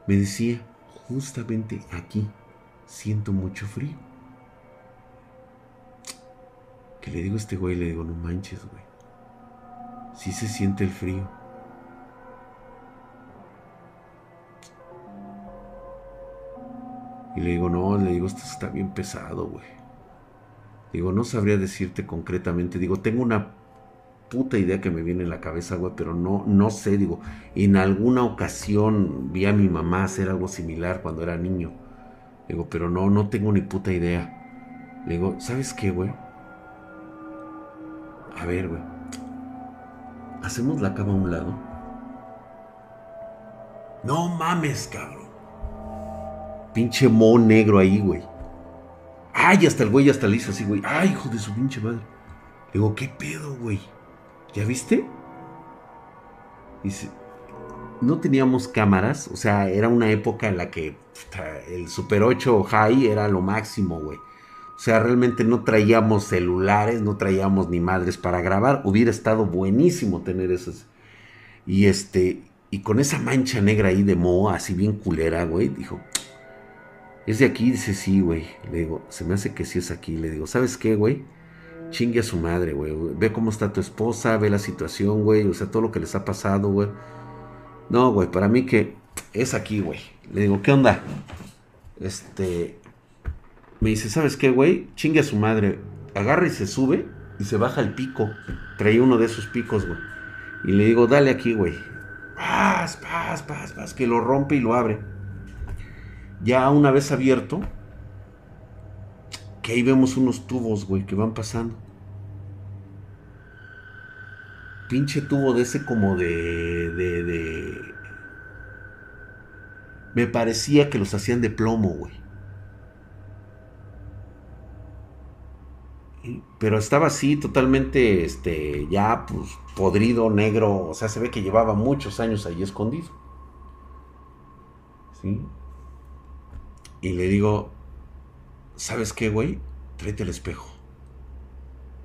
me decía, justamente aquí siento mucho frío. Que le digo a este güey, le digo, no manches, güey. Sí se siente el frío. Y le digo, no, le digo, esto está bien pesado, güey. Digo, no sabría decirte concretamente. Digo, tengo una puta idea que me viene en la cabeza, güey, pero no, no sé, digo, en alguna ocasión vi a mi mamá hacer algo similar cuando era niño. Digo, pero no, no tengo ni puta idea. Le digo, ¿sabes qué, güey? A ver, güey. Hacemos la cama a un lado. No mames, cabrón. Pinche mo negro ahí, güey. Ay, hasta el güey hasta le hizo así, güey. Ay, hijo de su pinche madre. Le digo, ¿qué pedo, güey? ¿Ya viste? Dice, no teníamos cámaras, o sea, era una época en la que el Super 8 High era lo máximo, güey. O sea, realmente no traíamos celulares, no traíamos ni madres para grabar. Hubiera estado buenísimo tener esas. Y este, y con esa mancha negra ahí de moa, así bien culera, güey, dijo, ¿es de aquí? Dice, sí, güey. Le digo, se me hace que sí es aquí. Le digo, ¿sabes qué, güey? Chingue a su madre, güey. Ve cómo está tu esposa, ve la situación, güey. O sea, todo lo que les ha pasado, güey. No, güey, para mí que es aquí, güey. Le digo, ¿qué onda? Este. Me dice, ¿sabes qué, güey? Chingue a su madre. Agarra y se sube y se baja el pico. Traía uno de esos picos, güey. Y le digo, dale aquí, güey. Paz, paz, paz, paz. Que lo rompe y lo abre. Ya una vez abierto, que ahí vemos unos tubos, güey, que van pasando. Pinche tubo de ese como de, de, de... Me parecía que los hacían de plomo, güey. Pero estaba así, totalmente, este, ya, pues, podrido, negro. O sea, se ve que llevaba muchos años ahí escondido. ¿Sí? Y le digo, ¿sabes qué, güey? Tráete el espejo.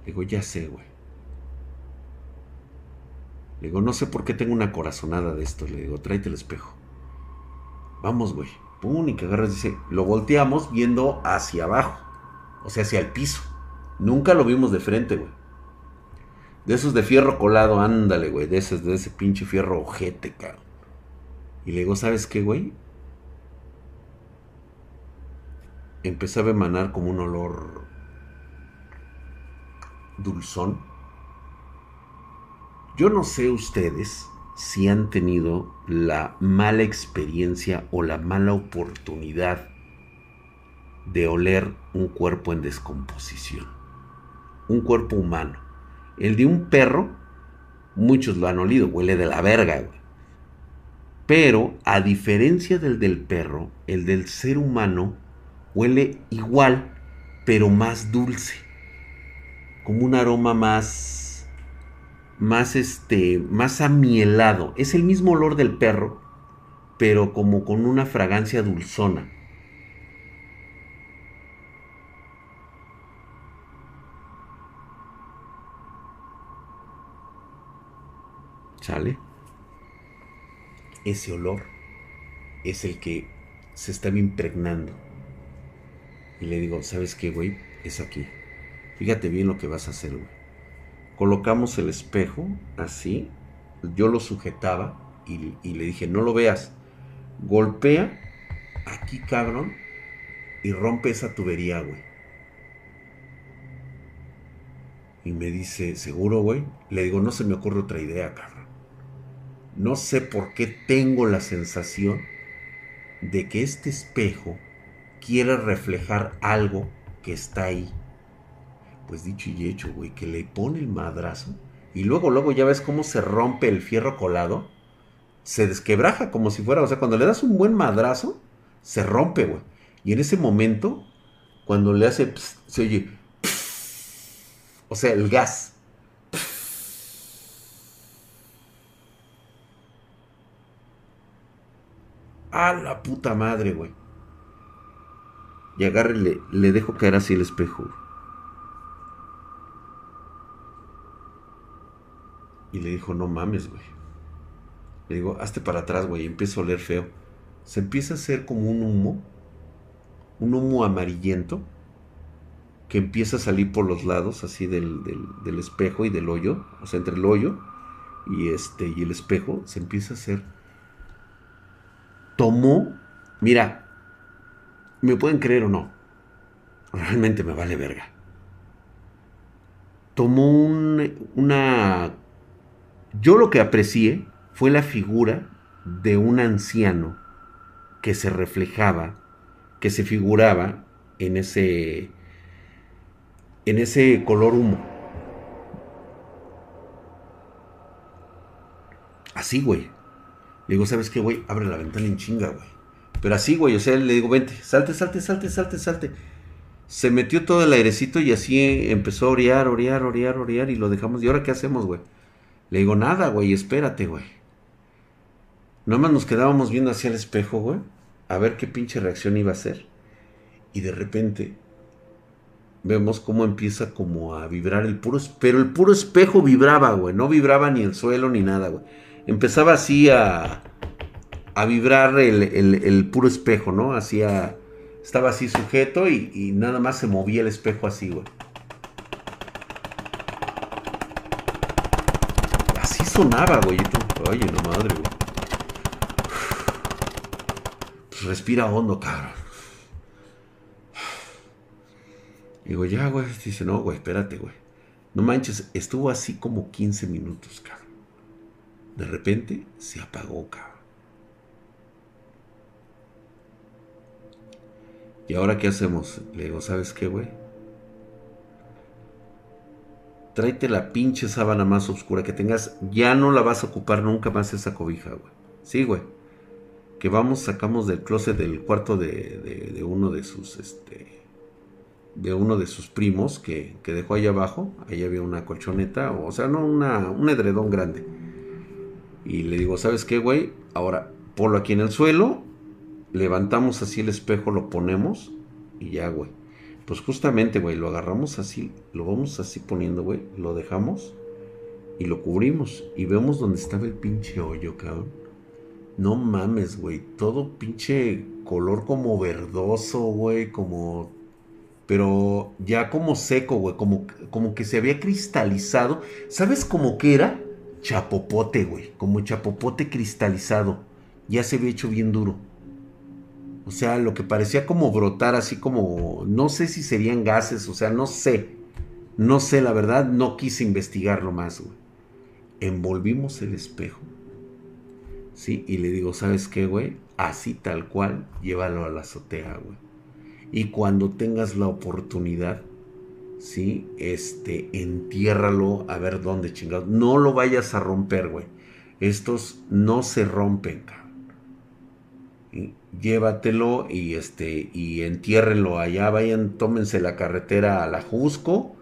Le digo, ya sé, güey. Le digo, no sé por qué tengo una corazonada de esto. Le digo, tráete el espejo. Vamos, güey. Pum, y que agarras, dice, lo volteamos viendo hacia abajo. O sea, hacia el piso. Nunca lo vimos de frente, güey. De esos de fierro colado, ándale, güey. De ese, de ese pinche fierro ojete, cabrón. Y le digo, ¿sabes qué, güey? Empezaba a emanar como un olor dulzón. Yo no sé ustedes si han tenido la mala experiencia o la mala oportunidad de oler un cuerpo en descomposición. Un cuerpo humano. El de un perro, muchos lo han olido, huele de la verga, Pero, a diferencia del del perro, el del ser humano huele igual, pero más dulce. Como un aroma más más este más amielado. Es el mismo olor del perro, pero como con una fragancia dulzona. ¿Sale? Ese olor es el que se estaba impregnando y le digo, ¿sabes qué, güey? Es aquí. Fíjate bien lo que vas a hacer, güey. Colocamos el espejo así. Yo lo sujetaba y, le dije, no lo veas. Golpea aquí, cabrón, y rompe esa tubería, güey. Y me dice, ¿seguro, güey? Le digo, no se me ocurre otra idea, cabrón. No sé por qué tengo la sensación de que este espejo quiere reflejar algo que está ahí. Pues dicho y hecho, güey, que le pone el madrazo y luego, luego ya ves cómo se rompe el fierro colado. Se desquebraja como si fuera, o sea, cuando le das un buen madrazo, se rompe, güey. Y en ese momento, cuando le hace, se oye, o sea, el gas. A la puta madre, güey. Y agarre y le, dejo caer así el espejo. Y le dijo, no mames, güey. Le digo, hazte para atrás, güey. Y empiezo a oler feo. se empieza a hacer como un humo, un humo amarillento, que empieza a salir por los lados, así del, del, espejo y del hoyo, o sea, entre el hoyo y, este, y el espejo, se empieza a hacer. Tomó, mira, me pueden creer o no, realmente me vale verga. Tomó una... Yo lo que aprecié fue la figura de un anciano que se reflejaba, que se figuraba en ese en ese color humo. Así, güey. Le digo, ¿sabes qué, güey? Abre la ventana en chinga, güey. Pero así, güey, o sea, le digo, vente, salte, salte, salte, salte, salte. Se metió todo el airecito y así empezó a orear, orear, orear, orear y lo dejamos. ¿Y ahora qué hacemos, güey? Le digo, nada, güey, espérate, güey. Nomás nos quedábamos viendo hacia el espejo, güey a ver qué pinche reacción iba a hacer. Y de repente vemos cómo empieza como a vibrar el puro, pero el puro espejo vibraba, güey, no vibraba ni el suelo ni nada, güey. Empezaba así a, a vibrar el, puro espejo, ¿no? Hacía, estaba así sujeto y, nada más se movía el espejo así, güey. Así sonaba, güey. Oye, no madre, güey. respira hondo, cabrón. Digo, ya, güey. Dice, no, güey, espérate, güey. No manches, estuvo así como 15 minutos, cabrón. De repente se apagó, cabrón. ¿Y ahora qué hacemos? Le digo, ¿sabes qué, güey? Tráete la pinche sábana más oscura que tengas. Ya no la vas a ocupar nunca más esa cobija, güey. Sí, güey que vamos, sacamos del closet del cuarto de, uno de sus, este, de uno de sus primos que, dejó ahí abajo. Ahí había una colchoneta, o sea, no, una, un edredón grande. Y le digo, ¿sabes qué, güey? Ahora, ponlo aquí en el suelo, levantamos así el espejo, lo ponemos y ya, güey. Pues justamente, güey, lo agarramos así, lo vamos así poniendo, güey, lo dejamos y lo cubrimos y vemos donde estaba el pinche hoyo, cabrón no mames, güey. Todo pinche color como verdoso, güey. Como. Pero ya como seco, güey. Como, como que se había cristalizado. ¿Sabes cómo que era? Chapopote, güey. Como chapopote cristalizado. Ya se había hecho bien duro. O sea, lo que parecía como brotar así como... No sé si serían gases, o sea, no sé. No sé, la verdad, no quise investigarlo más, güey. Envolvimos el espejo ¿sí? Y le digo, ¿sabes qué, güey? Así tal cual, llévalo a la azotea, güey. Y cuando tengas la oportunidad, ¿sí? Este, entiérralo a ver dónde chingados. No lo vayas a romper, güey. Estos no se rompen, cabrón. Llévatelo y este, y entiérrenlo allá. Vayan, tómense la carretera a la Jusco.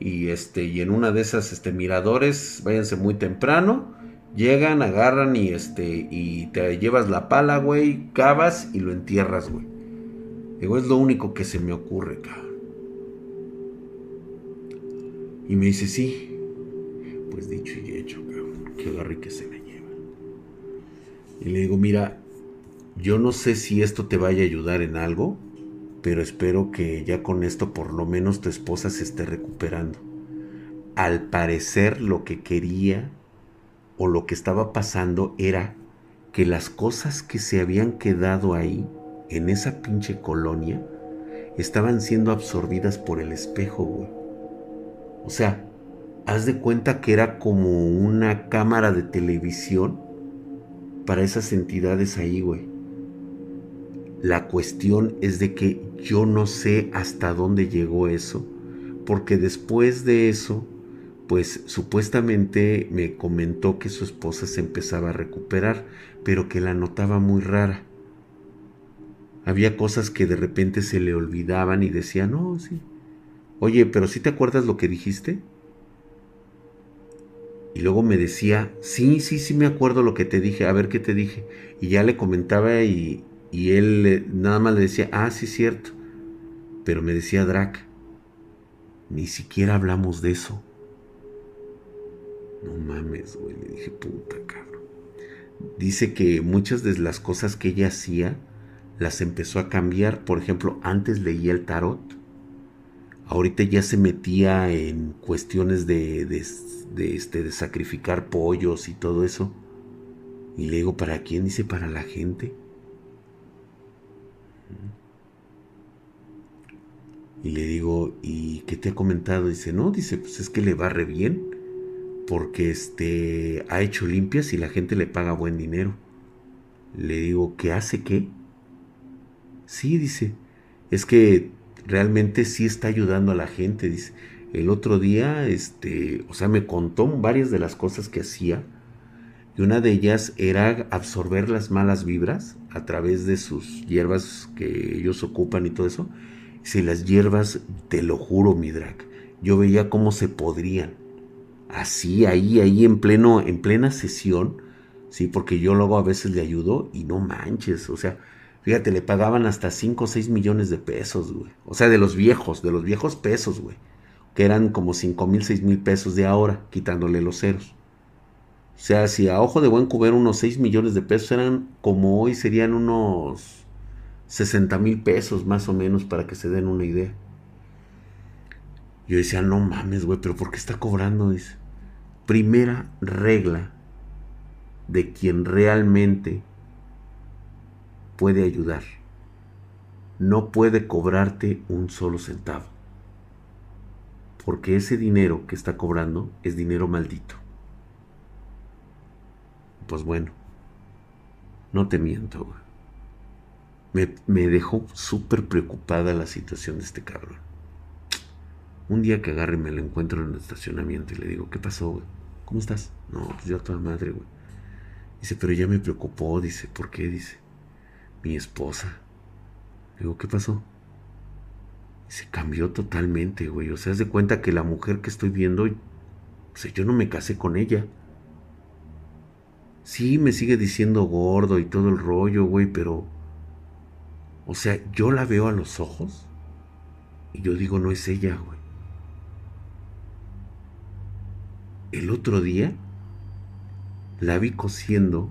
Y este, y en una de esas este, miradores, váyanse muy temprano Llegan, agarran y este y te llevas la pala, güey, cavas y lo entierras, güey. Digo, es lo único que se me ocurre, cabrón. Y me dice, sí. Pues dicho y hecho, cabrón. Que agarre que se me lleva. Y le digo, mira, yo no sé si esto te vaya a ayudar en algo, pero espero que ya con esto por lo menos tu esposa se esté recuperando. Al parecer lo que quería o lo que estaba pasando era que las cosas que se habían quedado ahí, en esa pinche colonia, estaban siendo absorbidas por el espejo, güey. O sea, haz de cuenta que era como una cámara de televisión para esas entidades ahí, güey. La cuestión es de que yo no sé hasta dónde llegó eso, porque después de eso, pues supuestamente me comentó que su esposa se empezaba a recuperar, pero que la notaba muy rara. Había cosas que de repente se le olvidaban y decía, no, sí. Oye, pero ¿sí te acuerdas lo que dijiste? Y luego me decía, sí, sí, sí me acuerdo lo que te dije, a ver qué te dije. Y ya le comentaba y, y él nada más le decía, ah, sí, cierto. Pero me decía Drac, ni siquiera hablamos de eso. No mames, güey. Le dije, puta, cabrón. dice que muchas de las cosas que ella hacía las empezó a cambiar. Por ejemplo, antes leía el tarot. Ahorita ya se metía en cuestiones de, de, este, de sacrificar pollos y todo eso. Y le digo, ¿para quién? Dice, para la gente. Y le digo, ¿y qué te ha comentado? Dice, no, dice, pues es que le va re bien. Porque este ha hecho limpias y la gente le paga buen dinero. Le digo, ¿qué hace qué? Sí, dice, es que realmente sí está ayudando a la gente, dice. El otro día, este, o sea, me contó varias de las cosas que hacía. Y una de ellas era absorber las malas vibras a través de sus hierbas que ellos ocupan y todo eso. Si las hierbas, te lo juro, mi drag, yo veía cómo se podrían. Así, ahí, ahí, en pleno, en plena sesión. Sí, porque yo luego a veces le ayudo y no manches, o sea, Fíjate, le pagaban hasta 5 o 6 millones de pesos, güey. O sea, de los viejos, de los viejos pesos, güey. Que eran como 5 mil, 6 mil pesos de ahora, quitándole los ceros. O sea, si a ojo de buen cubero unos 6 millones de pesos eran como hoy serían unos 60 mil pesos más o menos para que se den una idea. Yo decía, no mames, güey, pero ¿por qué está cobrando? Dice, primera regla de quien realmente puede ayudar. No puede cobrarte un solo centavo. Porque ese dinero que está cobrando es dinero maldito. Pues bueno, no te miento. Me, me dejó súper preocupada la situación de este cabrón. Un día que agarre me lo encuentro en el estacionamiento y le digo, ¿qué pasó, güey? ¿Cómo estás? No, pues yo a toda madre, güey. Dice, pero ya me preocupó, dice, ¿por qué? Dice, mi esposa. Digo, ¿qué pasó? se cambió totalmente, güey. O sea, haz de cuenta que la mujer que estoy viendo, o sea, yo no me casé con ella. Sí, me sigue diciendo gordo y todo el rollo, güey, pero... O sea, yo la veo a los ojos y yo digo, no es ella, güey. El otro día la vi cosiendo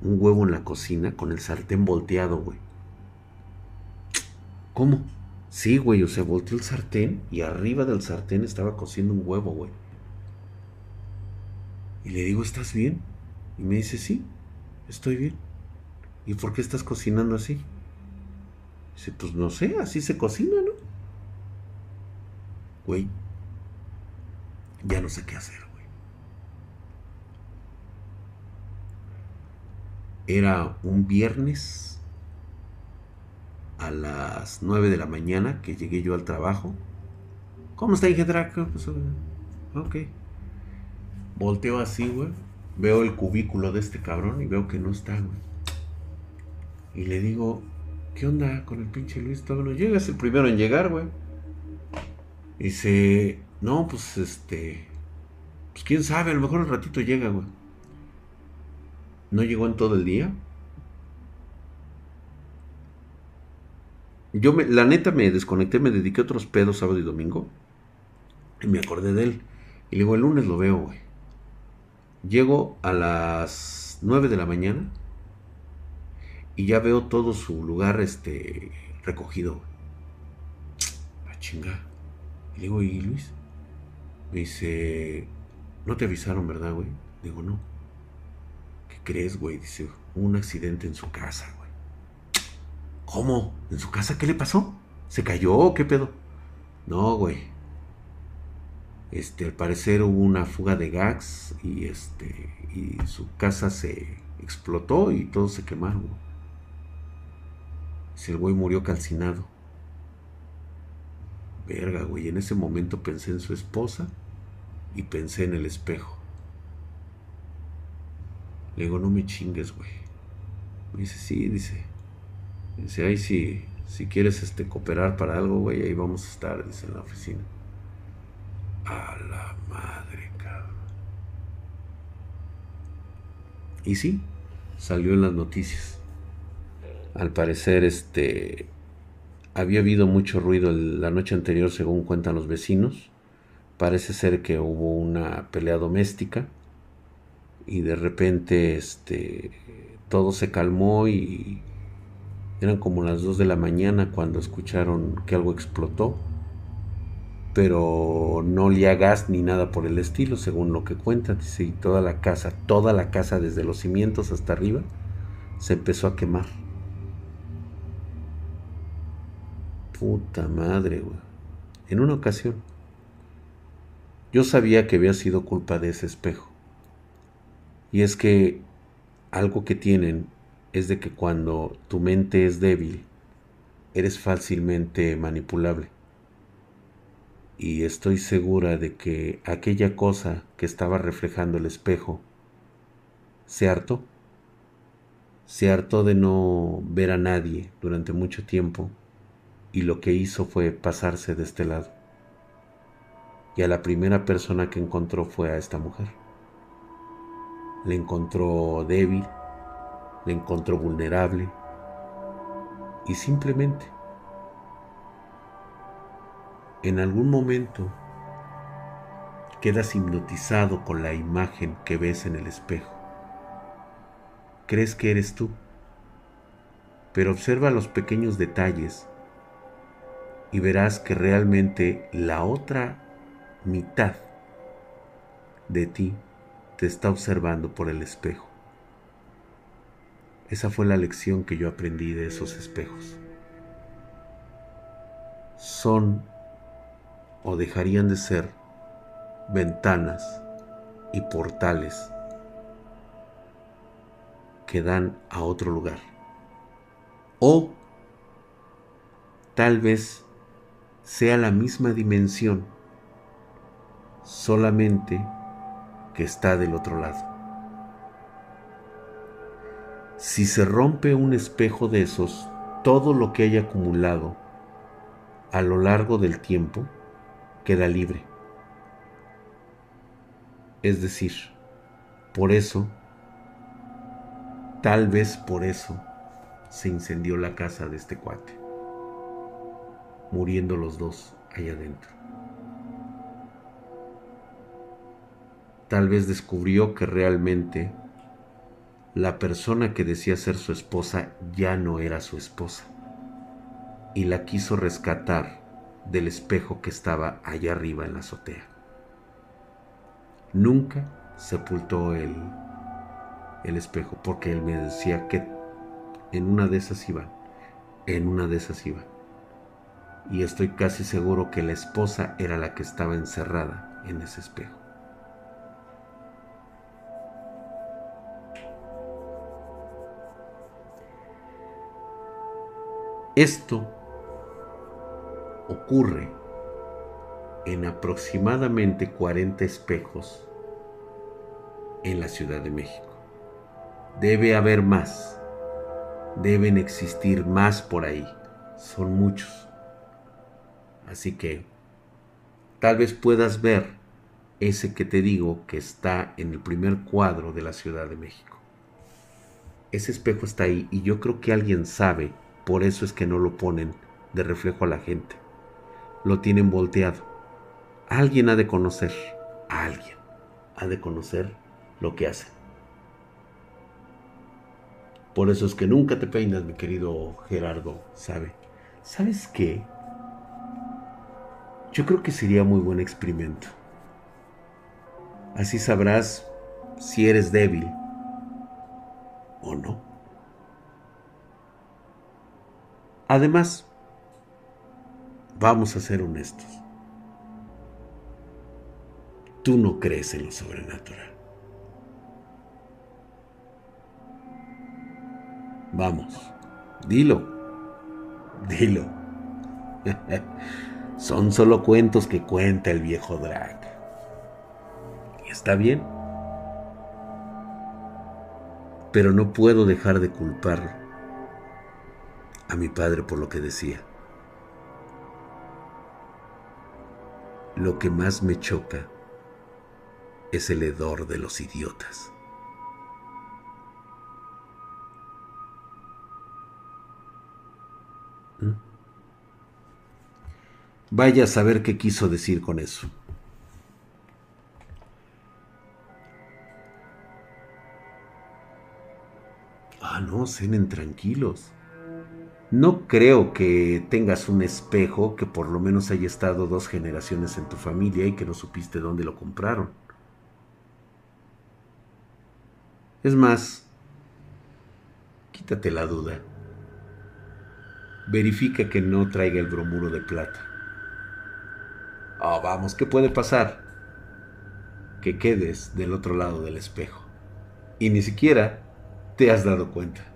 un huevo en la cocina con el sartén volteado, güey. ¿Cómo? Sí, güey, o sea, volteó el sartén y arriba del sartén estaba cociendo un huevo, güey. Y le digo, ¿estás bien? Y me dice, sí, estoy bien. ¿Y por qué estás cocinando así? Dice, pues no sé, así se cocina, ¿no? Güey, ya no sé qué hacer. Era un viernes a las 9 de la mañana que llegué yo al trabajo. ¿Cómo está, hija Pues, ok. Volteo así, güey. Veo el cubículo de este cabrón y veo que no está, güey. Y le digo, ¿qué onda con el pinche Luis? Todo no llega, es el primero en llegar, güey. Dice, no, pues este. Pues quién sabe, a lo mejor un ratito llega, güey. ¿No llegó en todo el día? Yo, me, la neta, me desconecté, me dediqué a otros pedos sábado y domingo. Y me acordé de él. Y le digo, el lunes lo veo, güey. Llego a las 9 de la mañana. Y ya veo todo su lugar este, recogido. La chinga. Y le digo, ¿y Luis? Me dice, no te avisaron, ¿verdad, güey? Digo, no crees, güey? Dice, un accidente en su casa, güey. ¿Cómo? ¿En su casa qué le pasó? ¿Se cayó qué pedo? No, güey. Este, al parecer hubo una fuga de gas y este, y su casa se explotó y todos se quemaron. Si el güey murió calcinado. Verga, güey. En ese momento pensé en su esposa y pensé en el espejo. Le digo, no me chingues, güey. Me dice, sí, dice. Dice, ay, si, si quieres este, cooperar para algo, güey, ahí vamos a estar, dice, en la oficina. A la madre, cabrón. Y sí, salió en las noticias. Al parecer, este, había habido mucho ruido la noche anterior, según cuentan los vecinos. Parece ser que hubo una pelea doméstica Y de repente este, todo se calmó y eran como las 2 de la mañana cuando escucharon que algo explotó. Pero no olía gas ni nada por el estilo, según lo que cuenta. Dice, y toda la casa, toda la casa desde los cimientos hasta arriba, se empezó a quemar. Puta madre, güey. En una ocasión, yo sabía que había sido culpa de ese espejo. Y es que algo que tienen es de que cuando tu mente es débil, eres fácilmente manipulable. Y estoy segura de que aquella cosa que estaba reflejando el espejo se hartó. Se hartó de no ver a nadie durante mucho tiempo y lo que hizo fue pasarse de este lado. Y a la primera persona que encontró fue a esta mujer. Le encontró débil, le encontró vulnerable y simplemente en algún momento quedas hipnotizado con la imagen que ves en el espejo. Crees que eres tú, pero observa los pequeños detalles y verás que realmente la otra mitad de ti te está observando por el espejo. Esa fue la lección que yo aprendí de esos espejos. Son o dejarían de ser ventanas y portales que dan a otro lugar. O tal vez sea la misma dimensión, solamente que está del otro lado. Si se rompe un espejo de esos, todo lo que haya acumulado a lo largo del tiempo queda libre. Es decir, por eso, tal vez por eso, se incendió la casa de este cuate muriendo los dos allá adentro. Tal vez descubrió que realmente la persona que decía ser su esposa ya no era su esposa y la quiso rescatar del espejo que estaba allá arriba en la azotea. Nunca sepultó el, el espejo porque él me decía que en una de esas iba, en una de esas iba y estoy casi seguro que la esposa era la que estaba encerrada en ese espejo. Esto ocurre en aproximadamente 40 espejos en la Ciudad de México. Debe haber más, deben existir más por ahí, son muchos. Así que tal vez puedas ver ese que te digo que está en el primer cuadro de la Ciudad de México. Ese espejo está ahí y yo creo que alguien sabe, por eso es que no lo ponen de reflejo a la gente. Lo tienen volteado. Alguien ha de conocer, alguien ha de conocer lo que hace. Por eso es que nunca te peinas, mi querido Gerardo, ¿sabe? ¿Sabes qué? Yo creo que sería muy buen experimento. Así sabrás si eres débil o no. Además, vamos a ser honestos. Tú no crees en lo sobrenatural. Vamos, dilo, dilo. Son solo cuentos que cuenta el viejo Drag. Y está bien. Pero no puedo dejar de culpar a mi padre por lo que decía. Lo que más me choca es el hedor de los idiotas. ¿Mm? Vaya a saber qué quiso decir con eso. Ah, no, cenen tranquilos. No creo que tengas un espejo que por lo menos haya estado dos generaciones en tu familia y que no supiste dónde lo compraron. Es más, quítate la duda. Verifica que no traiga el bromuro de plata. Oh, vamos, ¿qué puede pasar? Que quedes del otro lado del espejo. Y ni siquiera te has dado cuenta.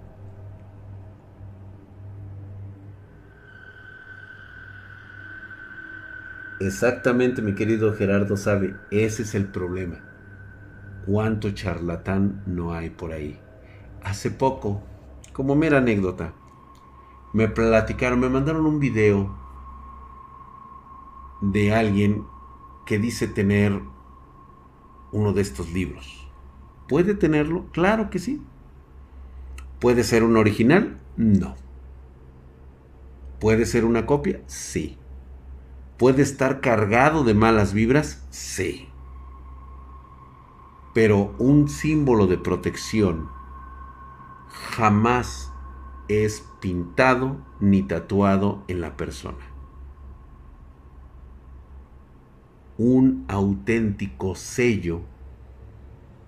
Exactamente, mi querido Gerardo sabe, ese es el problema. ¿Cuánto charlatán no hay por ahí? Hace poco, como mera anécdota, me platicaron, me mandaron un video de alguien que dice tener uno de estos libros. ¿Puede tenerlo? Claro que sí. ¿Puede ser un original? No. ¿Puede ser una copia? Sí. ¿Puede estar cargado de malas vibras? Sí. Pero un símbolo de protección jamás es pintado ni tatuado en la persona. Un auténtico sello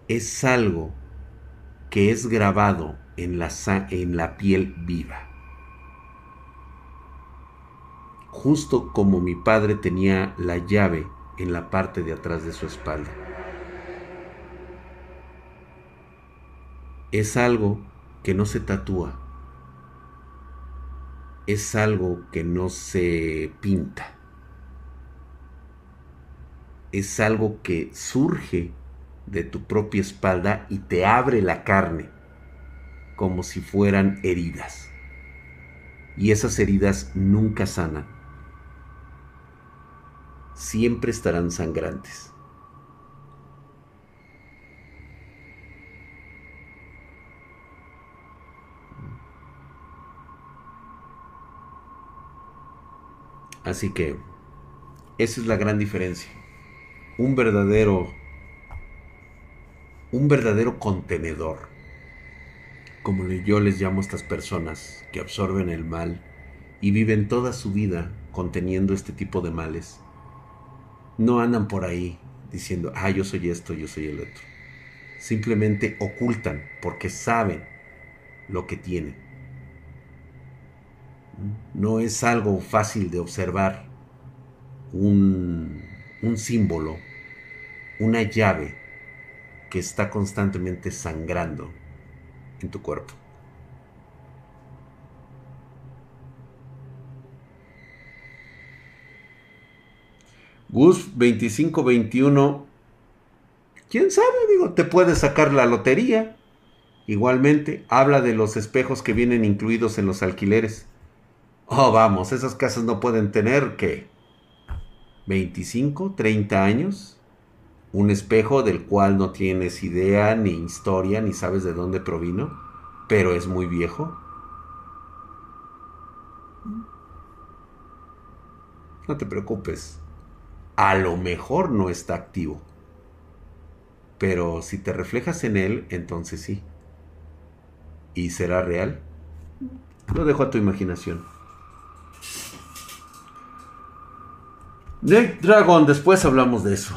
es algo que es grabado en la, en la piel viva. Justo como mi padre tenía la llave en la parte de atrás de su espalda. Es algo que no se tatúa, es algo que no se pinta. Es algo que surge de tu propia espalda y te abre la carne como si fueran heridas. Y esas heridas nunca sanan. Siempre estarán sangrantes. Así que esa es la gran diferencia. Un verdadero un verdadero contenedor. Como yo les llamo a estas personas que absorben el mal y viven toda su vida conteniendo este tipo de males. No andan por ahí diciendo, ah, yo soy esto, yo soy el otro. Simplemente ocultan porque saben lo que tienen. No es algo fácil de observar un, un símbolo, una llave que está constantemente sangrando en tu cuerpo. Gus 2521, quién sabe, digo, te puede sacar la lotería. Igualmente, habla de los espejos que vienen incluidos en los alquileres. Oh, vamos, esas casas no pueden tener que 25, 30 años. Un espejo del cual no tienes idea, ni historia, ni sabes de dónde provino, pero es muy viejo. No te preocupes. A lo mejor no está activo. Pero si te reflejas en él, entonces sí. ¿Y será real? Lo dejo a tu imaginación. Nick Dragon, después hablamos de eso.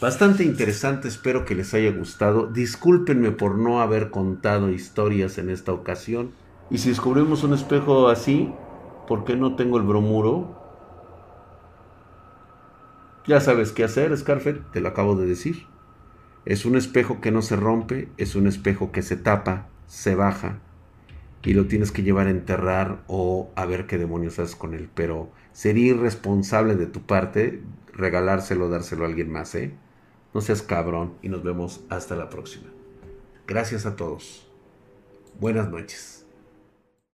Bastante interesante, espero que les haya gustado. Discúlpenme por no haber contado historias en esta ocasión. Y si descubrimos un espejo así, ¿por qué no tengo el bromuro? Ya sabes qué hacer, Scarfett, te lo acabo de decir. Es un espejo que no se rompe, es un espejo que se tapa, se baja y lo tienes que llevar a enterrar o a ver qué demonios haces con él. Pero sería irresponsable de tu parte regalárselo, dárselo a alguien más, ¿eh? No seas cabrón y nos vemos hasta la próxima. Gracias a todos. Buenas noches.